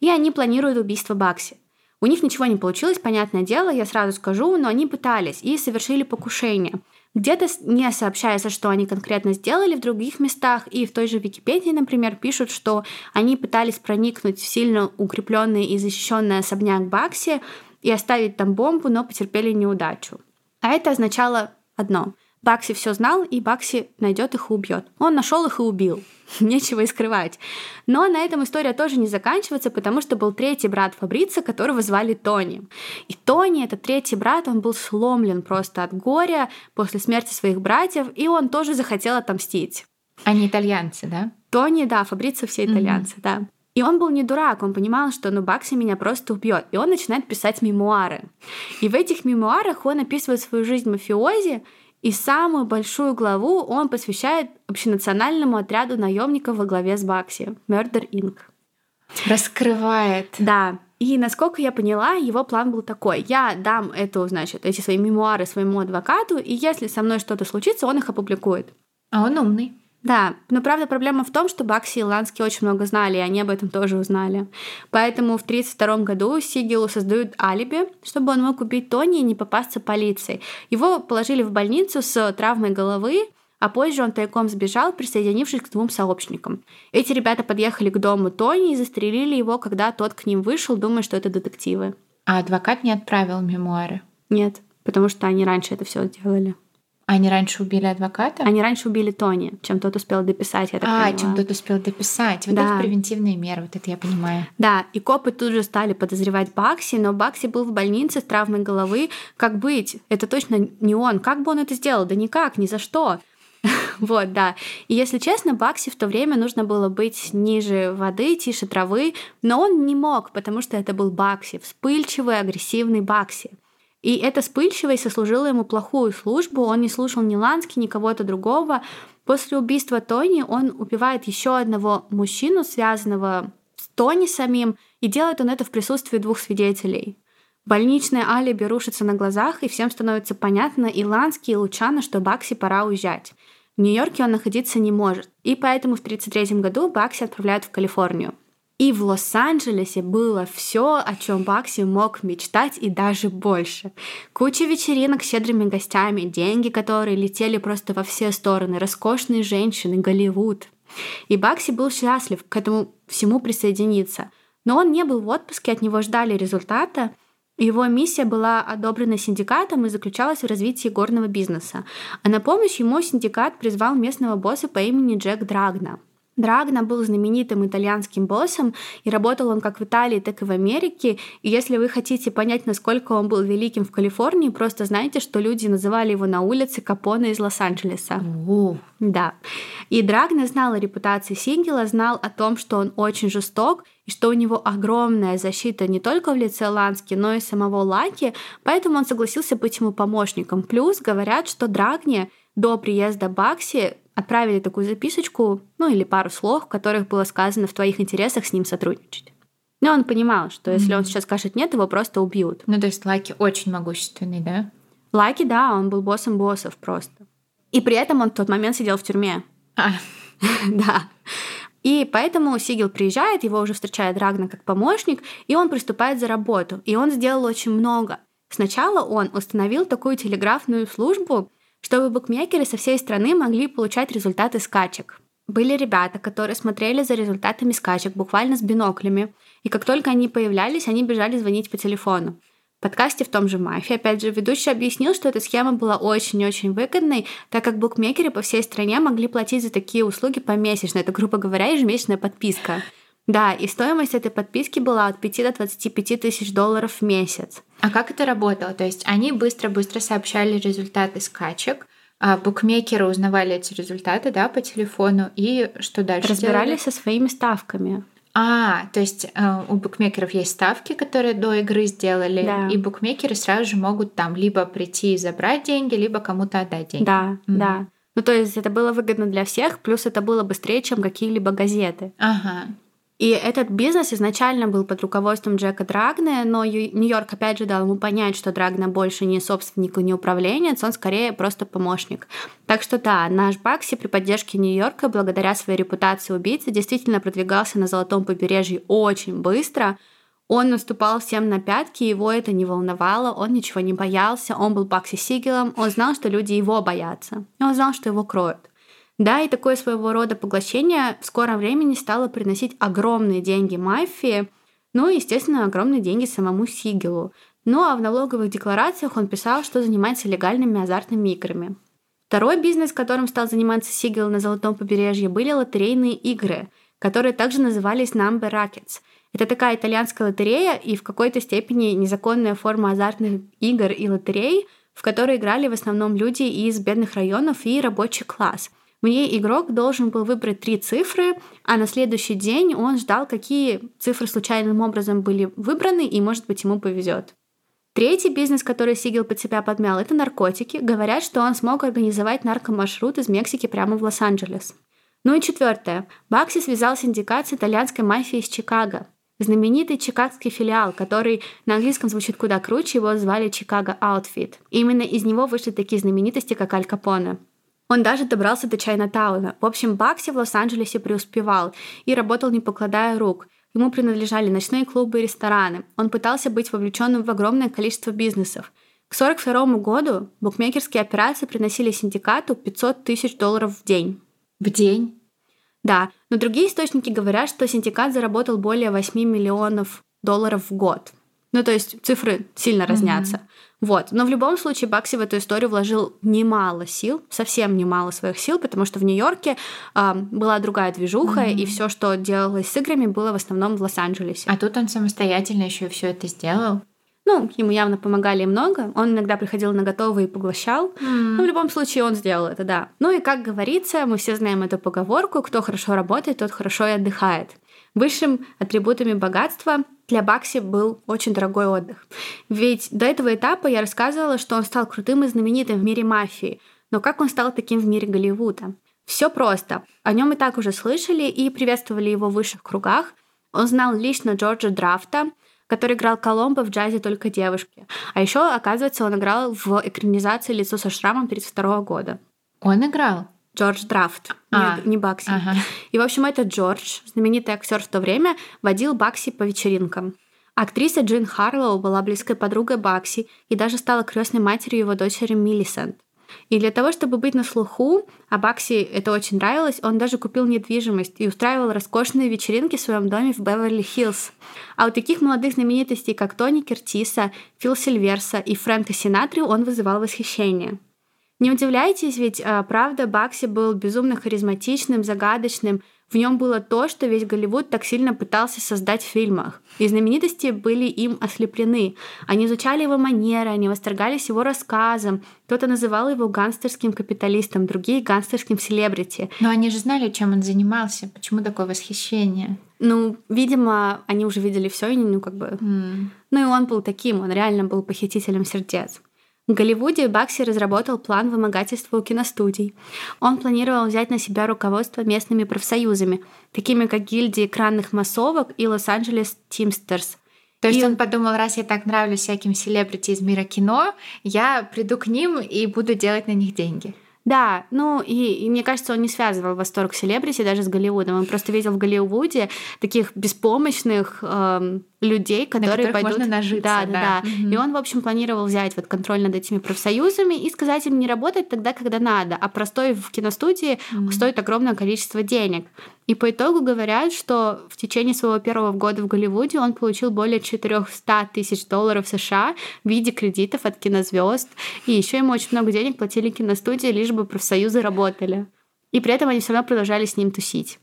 И они планируют убийство Бакси. У них ничего не получилось, понятное дело, я сразу скажу, но они пытались и совершили покушение. Где-то не сообщается, что они конкретно сделали в других местах, и в той же Википедии, например, пишут, что они пытались проникнуть в сильно укрепленный и защищенный особняк Бакси и оставить там бомбу, но потерпели неудачу. А это означало одно. Бакси все знал, и Бакси найдет их и убьет. Он нашел их и убил. Нечего и скрывать. Но на этом история тоже не заканчивается, потому что был третий брат Фабрица, которого звали Тони. И Тони, этот третий брат, он был сломлен просто от горя после смерти своих братьев, и он тоже захотел отомстить. Они итальянцы, да? Тони, да, Фабрица все итальянцы, mm-hmm. да. И он был не дурак, он понимал, что ну Бакси меня просто убьет. И он начинает писать мемуары. И в этих мемуарах он описывает свою жизнь мафиози, и самую большую главу он посвящает общенациональному отряду наемников во главе с Бакси, Murder Inc. Раскрывает. Да. И насколько я поняла, его план был такой. Я дам эту, значит, эти свои мемуары своему адвокату, и если со мной что-то случится, он их опубликует. А он умный. Да, но правда проблема в том, что Бакси и Лански очень много знали, и они об этом тоже узнали. Поэтому в 1932 году Сигелу создают алиби, чтобы он мог убить Тони и не попасться полиции. Его положили в больницу с травмой головы, а позже он тайком сбежал, присоединившись к двум сообщникам. Эти ребята подъехали к дому Тони и застрелили его, когда тот к ним вышел, думая, что это детективы. А адвокат не отправил мемуары? Нет, потому что они раньше это все сделали. Они раньше убили адвоката? Они раньше убили Тони, чем тот успел дописать, я так А, поняла. чем тот успел дописать. Вот Да. это превентивные меры, вот это я понимаю. Да, и копы тут же стали подозревать Бакси, но Бакси был в больнице с травмой головы. Как быть? Это точно не он. Как бы он это сделал? Да никак, ни за что. Вот, да. И если честно, Бакси в то время нужно было быть ниже воды, тише травы, но он не мог, потому что это был Бакси, вспыльчивый, агрессивный Бакси. И эта вспыльчивость сослужила ему плохую службу, он не слушал ни Лански, ни кого-то другого. После убийства Тони он убивает еще одного мужчину, связанного с Тони самим, и делает он это в присутствии двух свидетелей. Больничное алиби рушится на глазах, и всем становится понятно, и Лански, и Лучано, что Бакси пора уезжать. В Нью-Йорке он находиться не может, и поэтому в 1933 году Бакси отправляют в Калифорнию. И в Лос-Анджелесе было все, о чем Бакси мог мечтать и даже больше. Куча вечеринок с щедрыми гостями, деньги, которые летели просто во все стороны, роскошные женщины, Голливуд. И Бакси был счастлив к этому всему присоединиться. Но он не был в отпуске, от него ждали результата. Его миссия была одобрена синдикатом и заключалась в развитии горного бизнеса. А на помощь ему синдикат призвал местного босса по имени Джек Драгна. Драгна был знаменитым итальянским боссом, и работал он как в Италии, так и в Америке. И если вы хотите понять, насколько он был великим в Калифорнии, просто знайте, что люди называли его на улице Капоне из Лос-Анджелеса. Да. И Драгна знал о репутации Сигела, знал о том, что он очень жесток, и что у него огромная защита не только в лице Лански, но и самого Лаки, поэтому он согласился быть ему помощником. Плюс говорят, что Драгне до приезда Бакси отправили такую записочку, ну или пару слов, в которых было сказано в твоих интересах с ним сотрудничать. Но он понимал, что если он сейчас скажет нет, его просто убьют. ну то есть Лаки очень могущественный, да? Лаки, да, он был боссом боссов просто. И при этом он в тот момент сидел в тюрьме. А, Да. И поэтому Сигел приезжает, его уже встречает Рагна как помощник, и он приступает за работу. И он сделал очень много. Сначала он установил такую телеграфную службу, чтобы букмекеры со всей страны могли получать результаты скачек. Были ребята, которые смотрели за результатами скачек буквально с биноклями, и как только они появлялись, они бежали звонить по телефону. В подкасте в том же «Мафии», опять же, ведущий объяснил, что эта схема была очень-очень выгодной, так как букмекеры по всей стране могли платить за такие услуги помесячно. Это, грубо говоря, ежемесячная подписка. Да, и стоимость этой подписки была от 5 до 25 тысяч долларов в месяц. а как это работало? То есть они быстро-быстро сообщали результаты скачек, а букмекеры узнавали эти результаты, да, по телефону, и что дальше? Разбирались делали? со своими ставками. А, то есть э, у букмекеров есть ставки, которые до игры сделали, Да. и букмекеры сразу же могут там либо прийти и забрать деньги, либо кому-то отдать деньги. Да, Мгм. да. Ну, то есть это было выгодно для всех, плюс это было быстрее, чем какие-либо газеты. Ага. И этот бизнес изначально был под руководством Джека Драгне, но Нью-Йорк опять же дал ему понять, что Драгна больше не собственник и не управленец, он скорее просто помощник. Так что да, наш Бакси при поддержке Нью-Йорка, благодаря своей репутации убийцы, действительно продвигался на Золотом побережье очень быстро. Он наступал всем на пятки, его это не волновало, он ничего не боялся, он был Бакси Сигелом, он знал, что люди его боятся, и он знал, что его кроют. Да, и такое своего рода поглощение в скором времени стало приносить огромные деньги мафии, ну и, естественно, огромные деньги самому Сигелу. Ну а в налоговых декларациях он писал, что занимается легальными азартными играми. Второй бизнес, которым стал заниматься Сигел на Золотом побережье, были лотерейные игры, которые также назывались Number Rackets. Это такая итальянская лотерея и в какой-то степени незаконная форма азартных игр и лотерей, в которые играли в основном люди из бедных районов и рабочий класс – в ней игрок должен был выбрать три цифры, а на следующий день он ждал, какие цифры случайным образом были выбраны, и, может быть, ему повезет. Третий бизнес, который Сигел под себя подмял, это наркотики. Говорят, что он смог организовать наркомаршрут из Мексики прямо в Лос-Анджелес. Ну и четвертое. Бакси связал синдикат с итальянской мафией из Чикаго. знаменитый чикагский филиал, который на английском звучит куда круче, его звали Chicago Outfit. Именно из него вышли такие знаменитости, как Аль Капоне. Он даже добрался до Чайна-тауна. В общем, Бакси в Лос-Анджелесе преуспевал и работал не покладая рук. Ему принадлежали ночные клубы и рестораны. Он пытался быть вовлеченным в огромное количество бизнесов. К 1942 году букмекерские операции приносили синдикату 500 тысяч долларов в день. В день? Да, но другие источники говорят, что синдикат заработал более 8 миллионов долларов в год. Ну, то есть цифры сильно разнятся. Mm-hmm. Вот. Но в любом случае Бакси в эту историю вложил немало сил, совсем немало своих сил, потому что в Нью-Йорке э, была другая движуха, mm-hmm. и все, что делалось с играми, было в основном в Лос-Анджелесе. А тут он самостоятельно еще все это сделал. Ну, ему явно помогали много. Он иногда приходил на готовые и поглощал. Mm. Но в любом случае он сделал это, да. Ну и как говорится, мы все знаем эту поговорку: кто хорошо работает, тот хорошо и отдыхает. Высшим атрибутами богатства для Бакси был очень дорогой отдых. Ведь до этого этапа я рассказывала, что он стал крутым и знаменитым в мире мафии. Но как он стал таким в мире Голливуда? Все просто. О нем и так уже слышали и приветствовали его в высших кругах. Он знал лично Джорджа Драфта, который играл Коломбо в джазе «Только девушки». А еще, оказывается, он играл в экранизации «Лицо со шрамом» 32 года. Он играл? Джордж Драфт, а, не, не Бакси. Ага. И, в общем, этот Джордж, знаменитый актер в то время, водил Бакси по вечеринкам. Актриса Джин Харлоу была близкой подругой Бакси и даже стала крестной матерью его дочери Миллисент. И для того, чтобы быть на слуху, а Бакси это очень нравилось, он даже купил недвижимость и устраивал роскошные вечеринки в своем доме в Беверли-Хиллз. А у таких молодых знаменитостей, как Тони Кертиса, Фил Сильверса и Фрэнка Синатри, он вызывал восхищение. Не удивляйтесь, ведь а, правда Бакси был безумно харизматичным, загадочным, в нем было то, что весь Голливуд так сильно пытался создать в фильмах. И знаменитости были им ослеплены. Они изучали его манеры, они восторгались его рассказом. Кто-то называл его гангстерским капиталистом, другие — гангстерским селебрити. Но они же знали, чем он занимался. Почему такое восхищение? Ну, видимо, они уже видели все, и ну как бы. Mm. Ну и он был таким, он реально был похитителем сердец. В Голливуде Бакси разработал план вымогательства у киностудий. Он планировал взять на себя руководство местными профсоюзами, такими как гильдии экранных массовок и Лос-Анджелес Тимстерс. То есть и... он подумал, раз я так нравлюсь всяким селебрити из мира кино, я приду к ним и буду делать на них деньги. Да, ну и, и мне кажется, он не связывал восторг селебрити даже с Голливудом. Он просто видел в Голливуде таких беспомощных эм, людей, которые на пойдут... можно нажиться. Да, да, да. Угу. И он, в общем, планировал взять вот контроль над этими профсоюзами и сказать им не работать тогда, когда надо, а простой в киностудии угу. стоит огромное количество денег. И по итогу говорят, что в течение своего первого года в Голливуде он получил более 400 тысяч долларов США в виде кредитов от кинозвезд. И еще ему очень много денег платили киностудии, лишь бы профсоюзы работали. И при этом они все равно продолжали с ним тусить.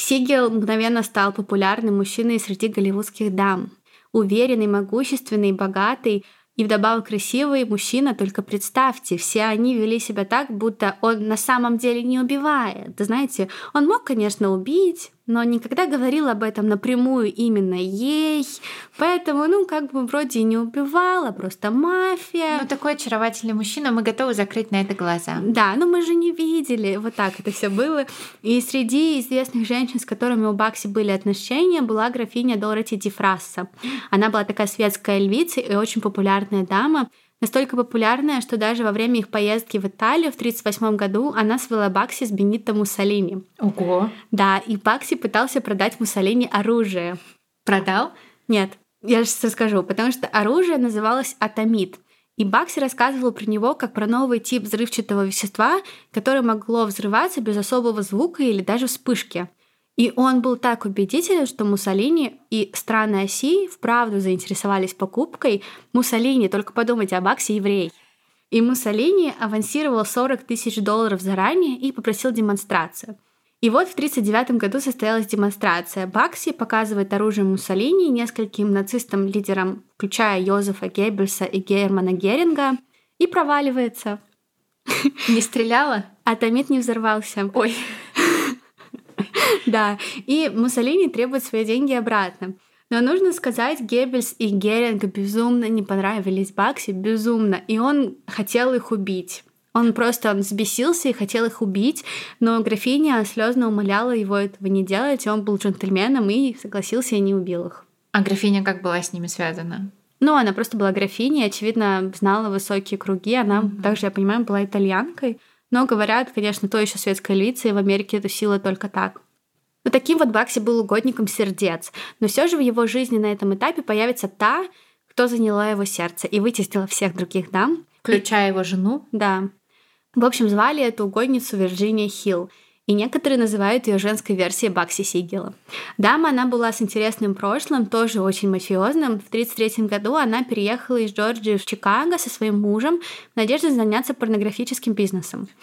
Сигел мгновенно стал популярным мужчиной среди голливудских дам. Уверенный, могущественный, богатый и вдобавок красивый мужчина, только представьте, все они вели себя так, будто он на самом деле не убивает. Знаете, он мог, конечно, убить, но никогда говорил об этом напрямую именно ей. Поэтому, ну, как бы вроде и не убивала, просто мафия. Ну, такой очаровательный мужчина, мы готовы закрыть на это глаза. Да, но мы же не видели. Вот так это все было. И среди известных женщин, с которыми у Бакси были отношения, была графиня Дороти Дифрасса. Она была такая светская львица и очень популярная дама. Настолько популярная, что даже во время их поездки в Италию в 1938 году она свела Бакси с Бенито Муссолини. Ого! Да, и Бакси пытался продать Муссолини оружие. Продал? Нет, я сейчас расскажу, потому что оружие называлось атомит. И Бакси рассказывал про него как про новый тип взрывчатого вещества, которое могло взрываться без особого звука или даже вспышки. И он был так убедителен, что Муссолини и страны оси вправду заинтересовались покупкой. Муссолини, только подумайте, об Баксе еврей. И Муссолини авансировал 40 тысяч долларов заранее и попросил демонстрацию. И вот в 1939 году состоялась демонстрация. Бакси показывает оружие Муссолини нескольким нацистам-лидерам, включая Йозефа Геббельса и Германа Геринга, и проваливается. Не стреляла? Атомит не взорвался. Ой. Да, и Муссолини требует свои деньги обратно. Но нужно сказать, Геббельс и Геринг безумно не понравились Бакси, безумно, и он хотел их убить. Он просто он взбесился и хотел их убить, но графиня слезно умоляла его этого не делать, и он был джентльменом и согласился и не убил их. А графиня как была с ними связана? Ну, она просто была графиней, очевидно, знала высокие круги. Она mm-hmm. также, я понимаю, была итальянкой. Но говорят, конечно, то еще светская лица, и в Америке это сила только так. Но таким вот Бакси был угодником сердец. Но все же в его жизни на этом этапе появится та, кто заняла его сердце и вытеснила всех других дам. Включая его жену? Да. В общем, звали эту угодницу Вирджиния Хилл и некоторые называют ее женской версией Бакси Сигела. Дама, она была с интересным прошлым, тоже очень мафиозным. В 1933 году она переехала из Джорджии в Чикаго со своим мужем в надежде заняться порнографическим бизнесом.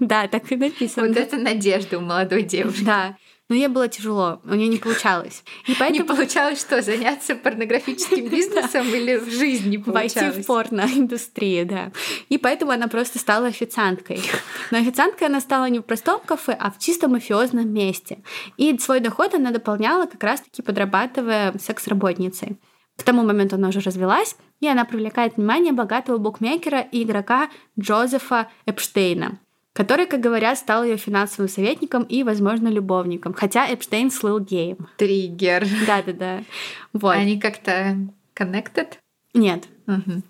Да, так и написано. Вот это надежда у молодой девушки. Да. Но ей было тяжело, у нее не получалось. И поэтому... Не получалось что, заняться порнографическим бизнесом или в жизни не получалось? Войти в порноиндустрию, да. И поэтому она просто стала официанткой. Но официанткой она стала не в простом кафе, а в чисто мафиозном месте. И свой доход она дополняла как раз-таки подрабатывая секс-работницей. К тому моменту она уже развелась, и она привлекает внимание богатого букмекера и игрока Джозефа Эпштейна – который, как говорят, стал ее финансовым советником и, возможно, любовником. Хотя Эпштейн слыл геем. Триггер. Да-да-да. Вот. Они как-то connected? Нет. Угу.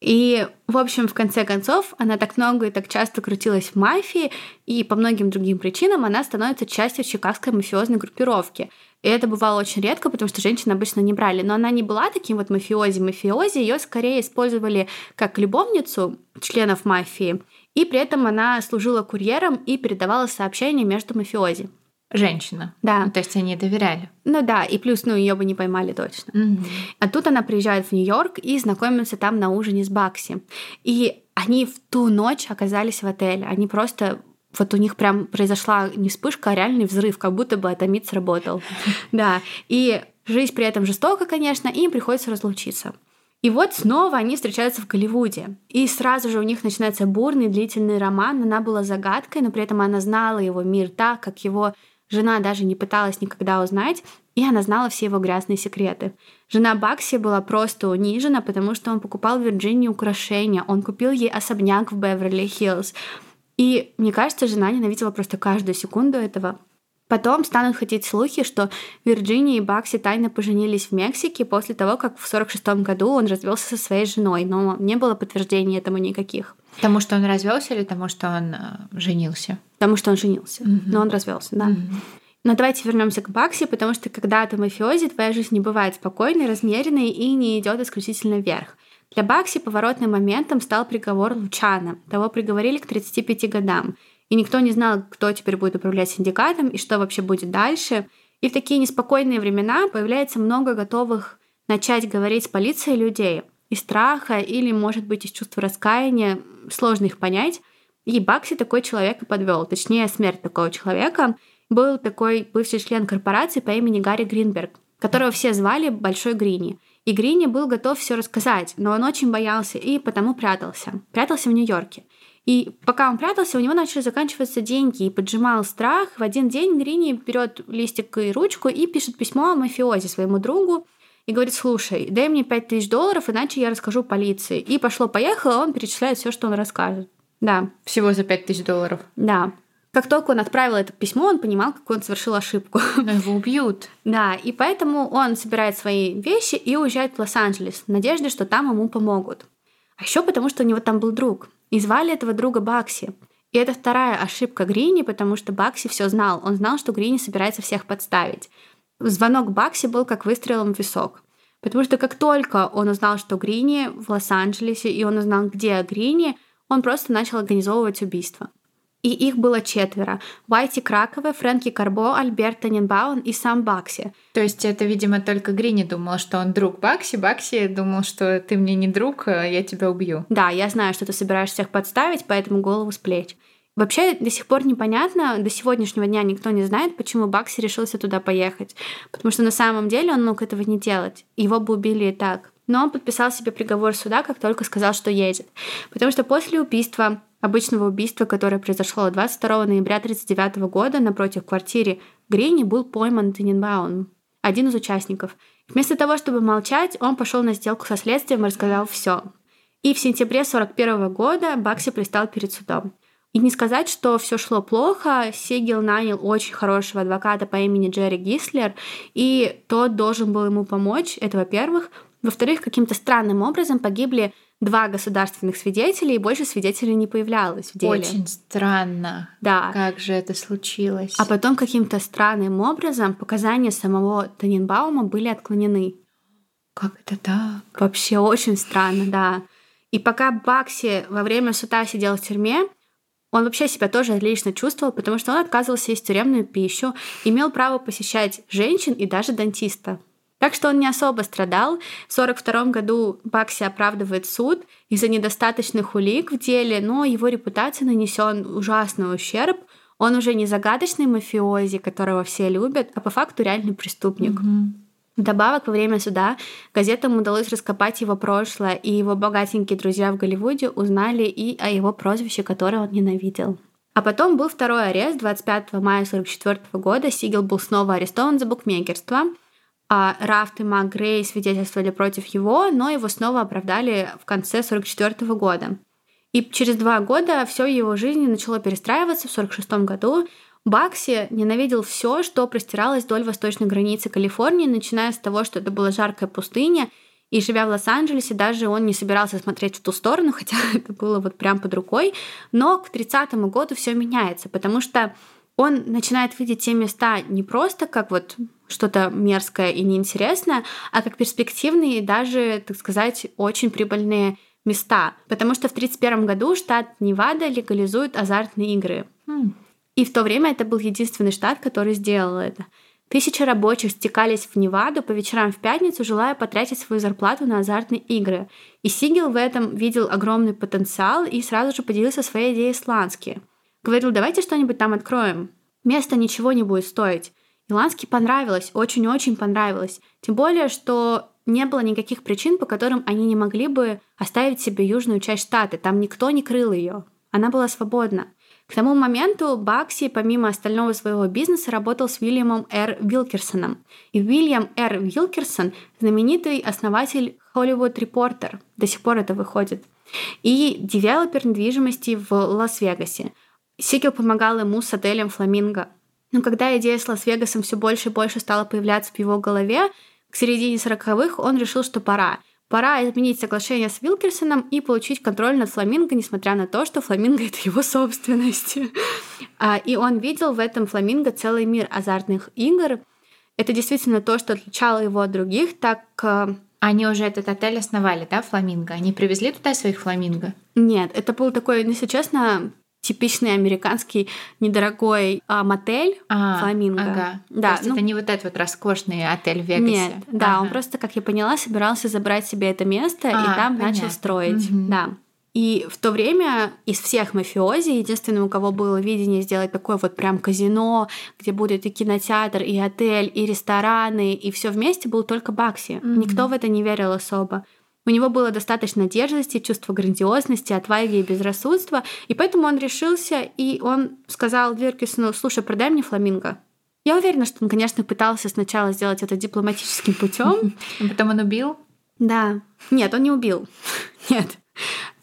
И, в общем, в конце концов, она так много и так часто крутилась в мафии, и по многим другим причинам она становится частью чикагской мафиозной группировки. И это бывало очень редко, потому что женщины обычно не брали. Но она не была таким вот мафиози-мафиози, ее скорее использовали как любовницу членов мафии, и при этом она служила курьером и передавала сообщения между мафиози. Женщина. Да. Ну, то есть они доверяли. Ну да, и плюс, ну, ее бы не поймали точно. Mm-hmm. А тут она приезжает в Нью-Йорк и знакомится там на ужине с Бакси. И они в ту ночь оказались в отеле. Они просто вот у них прям произошла не вспышка, а реальный взрыв, как будто бы атомит сработал. Да. И жизнь при этом жестока, конечно, и им приходится разлучиться. И вот снова они встречаются в Голливуде. И сразу же у них начинается бурный, длительный роман. Она была загадкой, но при этом она знала его мир так, как его жена даже не пыталась никогда узнать, и она знала все его грязные секреты. Жена Бакси была просто унижена, потому что он покупал в Вирджинии украшения, он купил ей особняк в Беверли-Хиллз. И мне кажется, жена ненавидела просто каждую секунду этого. Потом станут ходить слухи, что Вирджиния и Бакси тайно поженились в Мексике после того, как в 46 году он развелся со своей женой, но не было подтверждений этому никаких. Тому, что он развелся или тому, что он э, женился? Тому, что он женился, mm-hmm. но он развелся, да. Mm-hmm. Но давайте вернемся к Бакси, потому что когда ты мафиози, твоя жизнь не бывает спокойной, размеренной и не идет исключительно вверх. Для Бакси поворотным моментом стал приговор Лучана. Того приговорили к 35 годам и никто не знал, кто теперь будет управлять синдикатом и что вообще будет дальше. И в такие неспокойные времена появляется много готовых начать говорить с полицией людей из страха или, может быть, из чувства раскаяния, сложно их понять. И Бакси такой человек и подвел, точнее, смерть такого человека. Был такой бывший член корпорации по имени Гарри Гринберг, которого все звали Большой Грини. И Грини был готов все рассказать, но он очень боялся и потому прятался. Прятался в Нью-Йорке. И пока он прятался, у него начали заканчиваться деньги и поджимал страх. В один день Грини берет листик и ручку и пишет письмо о мафиозе своему другу и говорит, слушай, дай мне 5000 долларов, иначе я расскажу полиции. И пошло-поехало, он перечисляет все, что он расскажет. Да. Всего за 5000 долларов? Да. Как только он отправил это письмо, он понимал, какую он совершил ошибку. Но его убьют. Да, и поэтому он собирает свои вещи и уезжает в Лос-Анджелес в надежде, что там ему помогут. А еще потому, что у него там был друг. И звали этого друга Бакси. И это вторая ошибка Грини, потому что Бакси все знал. Он знал, что Грини собирается всех подставить. Звонок Бакси был как выстрелом в висок. Потому что как только он узнал, что Грини в Лос-Анджелесе, и он узнал, где Грини, он просто начал организовывать убийство и их было четверо. Уайти Краковы, Фрэнки Карбо, Альберт Таненбаун и сам Бакси. То есть это, видимо, только Грини думал, что он друг Бакси. Бакси думал, что ты мне не друг, а я тебя убью. Да, я знаю, что ты собираешься всех подставить, поэтому голову с плеч. Вообще до сих пор непонятно, до сегодняшнего дня никто не знает, почему Бакси решился туда поехать. Потому что на самом деле он мог этого не делать. Его бы убили и так. Но он подписал себе приговор суда, как только сказал, что едет. Потому что после убийства обычного убийства, которое произошло 22 ноября 1939 года напротив квартиры Грини, был пойман Тененбаум, один из участников. Вместо того, чтобы молчать, он пошел на сделку со следствием и рассказал все. И в сентябре 1941 года Бакси пристал перед судом. И не сказать, что все шло плохо. Сигел нанял очень хорошего адвоката по имени Джерри Гислер, и тот должен был ему помочь. Это во-первых. Во-вторых, каким-то странным образом погибли два государственных свидетеля, и больше свидетелей не появлялось в деле. Очень странно. Да. Как же это случилось? А потом каким-то странным образом показания самого Таненбаума были отклонены. Как это так? Вообще очень странно, да. И пока Бакси во время суда сидел в тюрьме, он вообще себя тоже отлично чувствовал, потому что он отказывался есть тюремную пищу, имел право посещать женщин и даже дантиста. Так что он не особо страдал. В 1942 году Бакси оправдывает суд из-за недостаточных улик в деле, но его репутации нанесен ужасный ущерб. Он уже не загадочный мафиози, которого все любят, а по факту реальный преступник. Мгм. Вдобавок, во время суда газетам удалось раскопать его прошлое, и его богатенькие друзья в Голливуде узнали и о его прозвище, которое он ненавидел. А потом был второй арест 25 мая 1944 года. Сигел был снова арестован за букмекерство. А Рафт и Мак Грей свидетельствовали против его, но его снова оправдали в конце 1944 года. И через два года все его жизни начало перестраиваться. В 1946 году Бакси ненавидел все, что простиралось вдоль восточной границы Калифорнии, начиная с того, что это была жаркая пустыня, и живя в Лос-Анджелесе, даже он не собирался смотреть в ту сторону, хотя это было вот прям под рукой. Но к 30 году все меняется, потому что он начинает видеть те места не просто как вот что-то мерзкое и неинтересное, а как перспективные и даже, так сказать, очень прибыльные места. Потому что в 1931 году штат Невада легализует азартные игры. М. И в то время это был единственный штат, который сделал это. Тысячи рабочих стекались в Неваду по вечерам в пятницу, желая потратить свою зарплату на азартные игры. И Сигел в этом видел огромный потенциал и сразу же поделился своей идеей с Лански. Говорил, давайте что-нибудь там откроем. Место ничего не будет стоить. И Лански понравилось, очень-очень понравилось. Тем более, что не было никаких причин, по которым они не могли бы оставить себе южную часть штата. Там никто не крыл ее. Она была свободна. К тому моменту Бакси, помимо остального своего бизнеса, работал с Уильямом Р. Вилкерсоном. И Уильям Р. Вилкерсон — знаменитый основатель Hollywood Reporter. До сих пор это выходит. И девелопер недвижимости в Лас-Вегасе. Сигел помогал ему с отелем «Фламинго». Но когда идея с Лас-Вегасом все больше и больше стала появляться в его голове, к середине 40-х он решил, что пора. Пора изменить соглашение с Вилкерсоном и получить контроль над Фламинго, несмотря на то, что Фламинго — это его собственность. А, И он видел в этом Фламинго целый мир азартных игр. Это действительно то, что отличало его от других, так э, Они уже этот отель основали, да, Фламинго? Они привезли туда своих фламинго? Нет, это был такой, ну, если честно, типичный американский недорогой а, мотель А, Фламинго. Ага. Да, То есть ну- это не вот этот вот роскошный отель в Вегасе? Нет, да, он просто, как я поняла, собирался забрать себе это место и А, там начал понятно. строить. Мгм. Да. И в то время из всех мафиози единственным, у кого было видение сделать такое вот прям казино, где будет и кинотеатр, и отель, и рестораны, и все вместе, был только Бакси. Мгм. Никто в это не верил особо. У него было достаточно дерзости, чувства грандиозности, отваги и безрассудства, и поэтому он решился, и он сказал Виркисону, слушай, продай мне фламинго. Я уверена, что он, конечно, пытался сначала сделать это дипломатическим путем, А потом он убил? да. Нет, он не убил. Нет.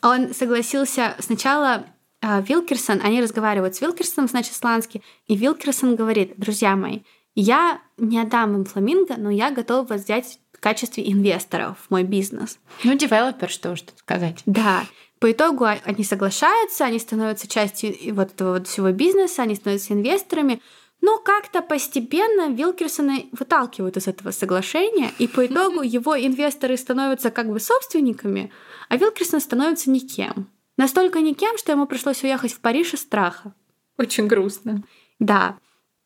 Он согласился сначала а, Вилкерсон, они разговаривают с Вилкерсоном, значит, Слански, и Вилкерсон говорит, друзья мои, я не отдам им фламинго, но я готов вас взять качестве инвесторов в мой бизнес. Ну, девелопер, что уж тут сказать. Да. По итогу они соглашаются, они становятся частью вот этого вот всего бизнеса, они становятся инвесторами, но как-то постепенно Вилкерсона выталкивают из этого соглашения, и по итогу его инвесторы становятся как бы собственниками, а Вилкерсон становится никем. Настолько никем, что ему пришлось уехать в Париж из страха. Очень грустно. Да.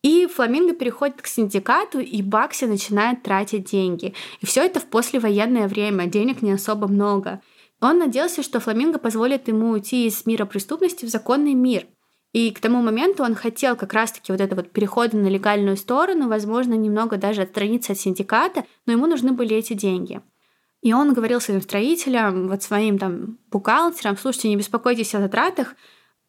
И Фламинго переходит к синдикату, и Бакси начинает тратить деньги. И все это в послевоенное время, денег не особо много. Он надеялся, что Фламинго позволит ему уйти из мира преступности в законный мир. И к тому моменту он хотел как раз-таки вот это вот перехода на легальную сторону, возможно, немного даже отстраниться от синдиката, но ему нужны были эти деньги. И он говорил своим строителям, вот своим там бухгалтерам, слушайте, не беспокойтесь о затратах,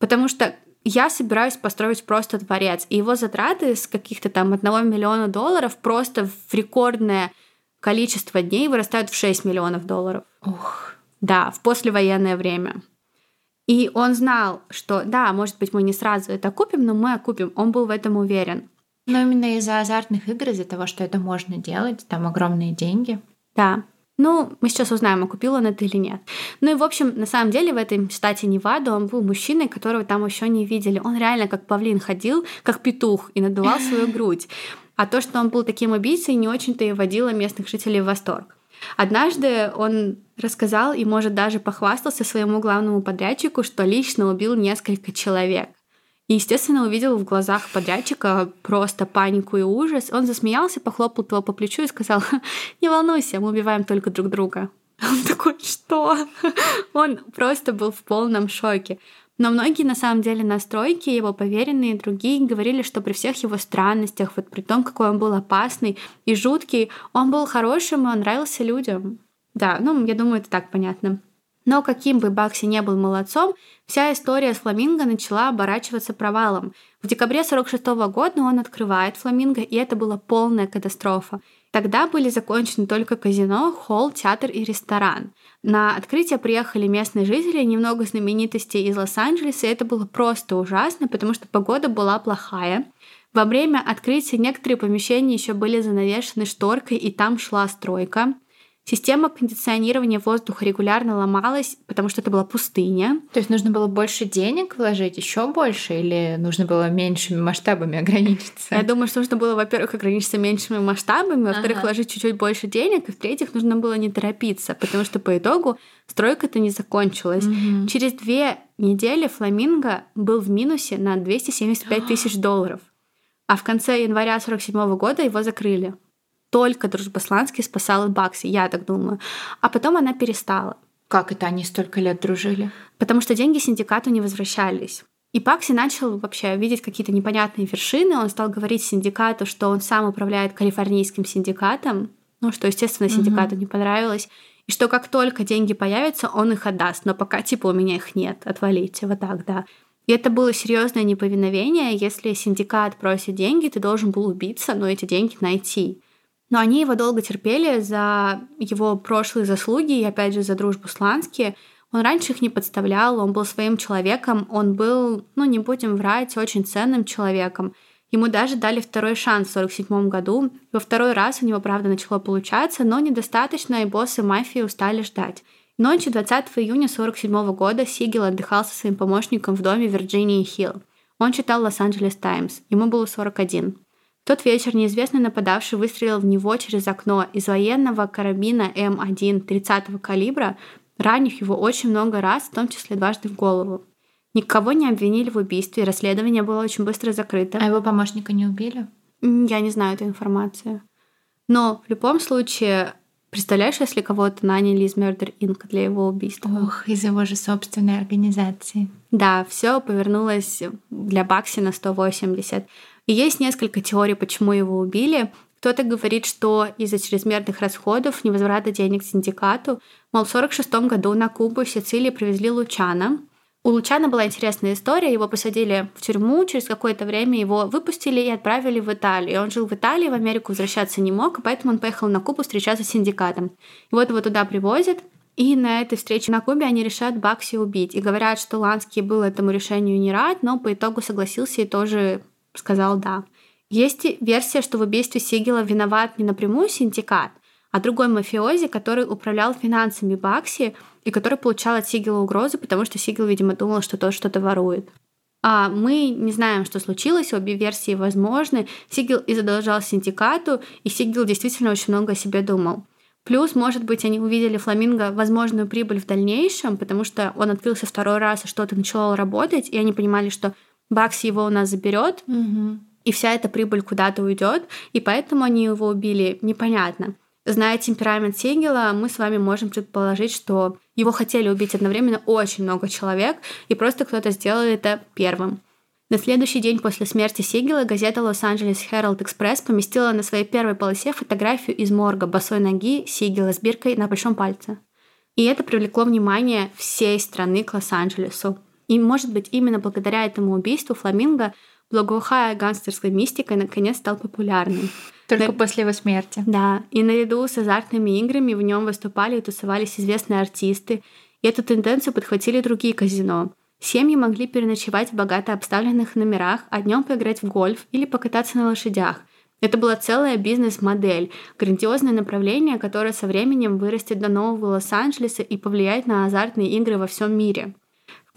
потому что я собираюсь построить просто дворец. И его затраты с каких-то там 1 миллиона долларов просто в рекордное количество дней вырастают в 6 миллионов долларов. Ух. Да, в послевоенное время. И он знал, что да, может быть, мы не сразу это купим, но мы окупим. Он был в этом уверен. Но именно из-за азартных игр, из-за того, что это можно делать, там огромные деньги. Да. Ну, мы сейчас узнаем, окупил он это или нет. Ну и, в общем, на самом деле в этой штате Невада он был мужчиной, которого там еще не видели. Он реально как павлин ходил, как петух, и надувал свою грудь. А то, что он был таким убийцей, не очень-то и вводило местных жителей в восторг. Однажды он рассказал и, может, даже похвастался своему главному подрядчику, что лично убил несколько человек. И, естественно, увидел в глазах подрядчика просто панику и ужас. Он засмеялся, похлопал его по плечу и сказал, не волнуйся, мы убиваем только друг друга. Он такой, что? Он просто был в полном шоке. Но многие, на самом деле, настройки, его поверенные другие говорили, что при всех его странностях, вот при том, какой он был опасный и жуткий, он был хорошим, и он нравился людям. Да, ну, я думаю, это так понятно. Но каким бы Бакси не был молодцом, вся история с Фламинго начала оборачиваться провалом. В декабре 46 года он открывает Фламинго, и это была полная катастрофа. Тогда были закончены только казино, холл, театр и ресторан. На открытие приехали местные жители, немного знаменитостей из Лос-Анджелеса, и это было просто ужасно, потому что погода была плохая. Во время открытия некоторые помещения еще были занавешены шторкой, и там шла стройка. Система кондиционирования воздуха регулярно ломалась, потому что это была пустыня. То есть нужно было больше денег вложить, еще больше, или нужно было меньшими масштабами ограничиться? Я думаю, что нужно было, во-первых, ограничиться меньшими масштабами, во-вторых, ага. вложить чуть-чуть больше денег, и в-третьих, нужно было не торопиться, потому что по итогу стройка-то не закончилась. Угу. Через две недели Фламинго был в минусе на 275 тысяч долларов. А в конце января 47 года его закрыли только Дружбосланский спасал от Бакси, я так думаю. А потом она перестала. Как это они столько лет дружили? Потому что деньги синдикату не возвращались. И Пакси начал вообще видеть какие-то непонятные вершины. Он стал говорить синдикату, что он сам управляет калифорнийским синдикатом, ну, что, естественно, синдикату mm-hmm. не понравилось. И что как только деньги появятся, он их отдаст. Но пока, типа, у меня их нет, отвалите, вот так, да. И это было серьезное неповиновение. Если синдикат просит деньги, ты должен был убиться, но эти деньги найти. Но они его долго терпели за его прошлые заслуги и, опять же, за дружбу с Лански. Он раньше их не подставлял, он был своим человеком, он был, ну, не будем врать, очень ценным человеком. Ему даже дали второй шанс в 1947 году. Во второй раз у него, правда, начало получаться, но недостаточно, и боссы мафии устали ждать. Ночью 20 июня 1947 года Сигел отдыхал со своим помощником в доме Вирджинии Хилл. Он читал Лос-Анджелес Таймс. Ему было 41 тот вечер неизвестный нападавший выстрелил в него через окно из военного карабина М1 30-го калибра, ранив его очень много раз, в том числе дважды в голову. Никого не обвинили в убийстве, расследование было очень быстро закрыто. А его помощника не убили? Я не знаю эту информацию. Но в любом случае, представляешь, если кого-то наняли из Murder Inc. для его убийства? Ох, из его же собственной организации. Да, все повернулось для Бакси на 180. И есть несколько теорий, почему его убили. Кто-то говорит, что из-за чрезмерных расходов, невозврата денег синдикату, мол, в 1946 году на Кубу в Сицилии привезли Лучана. У Лучана была интересная история, его посадили в тюрьму, через какое-то время его выпустили и отправили в Италию. Он жил в Италии, в Америку возвращаться не мог, поэтому он поехал на Кубу встречаться с синдикатом. И вот его туда привозят, и на этой встрече на Кубе они решают Бакси убить. И говорят, что Ланский был этому решению не рад, но по итогу согласился и тоже сказал «да». Есть версия, что в убийстве Сигела виноват не напрямую синдикат, а другой мафиози, который управлял финансами Бакси и который получал от Сигела угрозы, потому что Сигел, видимо, думал, что тот что-то ворует. А мы не знаем, что случилось, обе версии возможны. Сигел и задолжал синдикату, и Сигел действительно очень много о себе думал. Плюс, может быть, они увидели Фламинго возможную прибыль в дальнейшем, потому что он открылся второй раз, и что-то начало работать, и они понимали, что Бакси его у нас заберет, угу. и вся эта прибыль куда-то уйдет, и поэтому они его убили, непонятно. Зная темперамент Сигела, мы с вами можем предположить, что его хотели убить одновременно очень много человек, и просто кто-то сделал это первым. На следующий день после смерти Сигела газета Лос-Анджелес Herald Express поместила на своей первой полосе фотографию из морга босой ноги Сигела с биркой на большом пальце. И это привлекло внимание всей страны к Лос-Анджелесу. И, может быть, именно благодаря этому убийству Фламинго благоухая гангстерской мистикой наконец стал популярным. Только На... после его смерти. Да. И наряду с азартными играми в нем выступали и тусовались известные артисты. И эту тенденцию подхватили другие казино. Семьи могли переночевать в богато обставленных номерах, а днем поиграть в гольф или покататься на лошадях. Это была целая бизнес-модель, грандиозное направление, которое со временем вырастет до нового Лос-Анджелеса и повлияет на азартные игры во всем мире.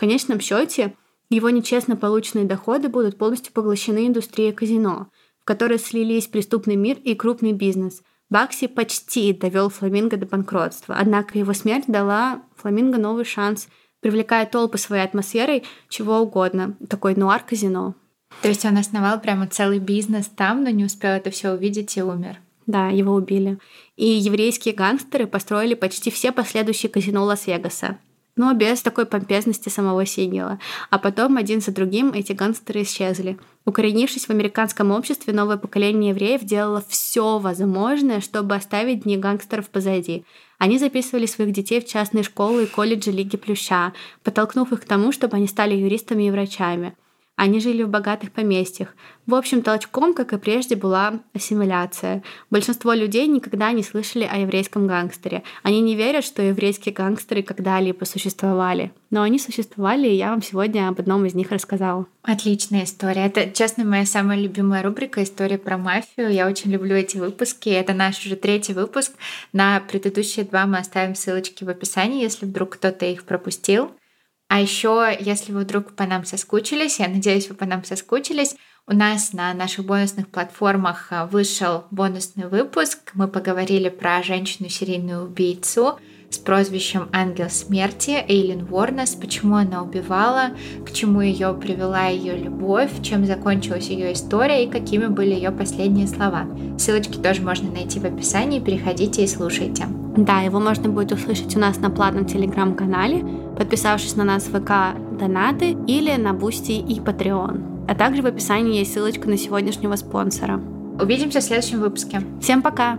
В конечном счете, его нечестно полученные доходы будут полностью поглощены индустрией казино, в которой слились преступный мир и крупный бизнес. Бакси почти довел Фламинго до банкротства, однако его смерть дала Фламинго новый шанс, привлекая толпы своей атмосферой чего угодно, такой нуар-казино. То есть он основал прямо целый бизнес там, но не успел это все увидеть и умер. Да, его убили. И еврейские гангстеры построили почти все последующие казино Лас-Вегаса. Но без такой помпезности самого Сигела. А потом один за другим эти гангстеры исчезли. Укоренившись в американском обществе, новое поколение евреев делало все возможное, чтобы оставить дни гангстеров позади. Они записывали своих детей в частные школы и колледжи Лиги Плюща, подтолкнув их к тому, чтобы они стали юристами и врачами. Они жили в богатых поместьях. В общем, толчком, как и прежде, была ассимиляция. Большинство людей никогда не слышали о еврейском гангстере. Они не верят, что еврейские гангстеры когда-либо существовали. Но они существовали, и я вам сегодня об одном из них рассказала. Отличная история. Это, честно, моя самая любимая рубрика «История про мафию». Я очень люблю эти выпуски. Это наш уже третий выпуск. На предыдущие два мы оставим ссылочки в описании, если вдруг кто-то их пропустил. А еще, если вы вдруг по нам соскучились, я надеюсь, вы по нам соскучились, у нас на наших бонусных платформах а, вышел бонусный выпуск. Мы поговорили про женщину-серийную убийцу с прозвищем Ангел Смерти Эйлин Уорнос, почему она убивала, к чему ее привела ее любовь, чем закончилась ее история и какими были ее последние слова. Ссылочки тоже можно найти в описании, переходите и слушайте. Да, его можно будет услышать у нас на платном телеграм-канале, подписавшись на нас в ВК Донаты или на Бусти и Patreon. А также в описании есть ссылочка на сегодняшнего спонсора. Увидимся в следующем выпуске. Всем пока!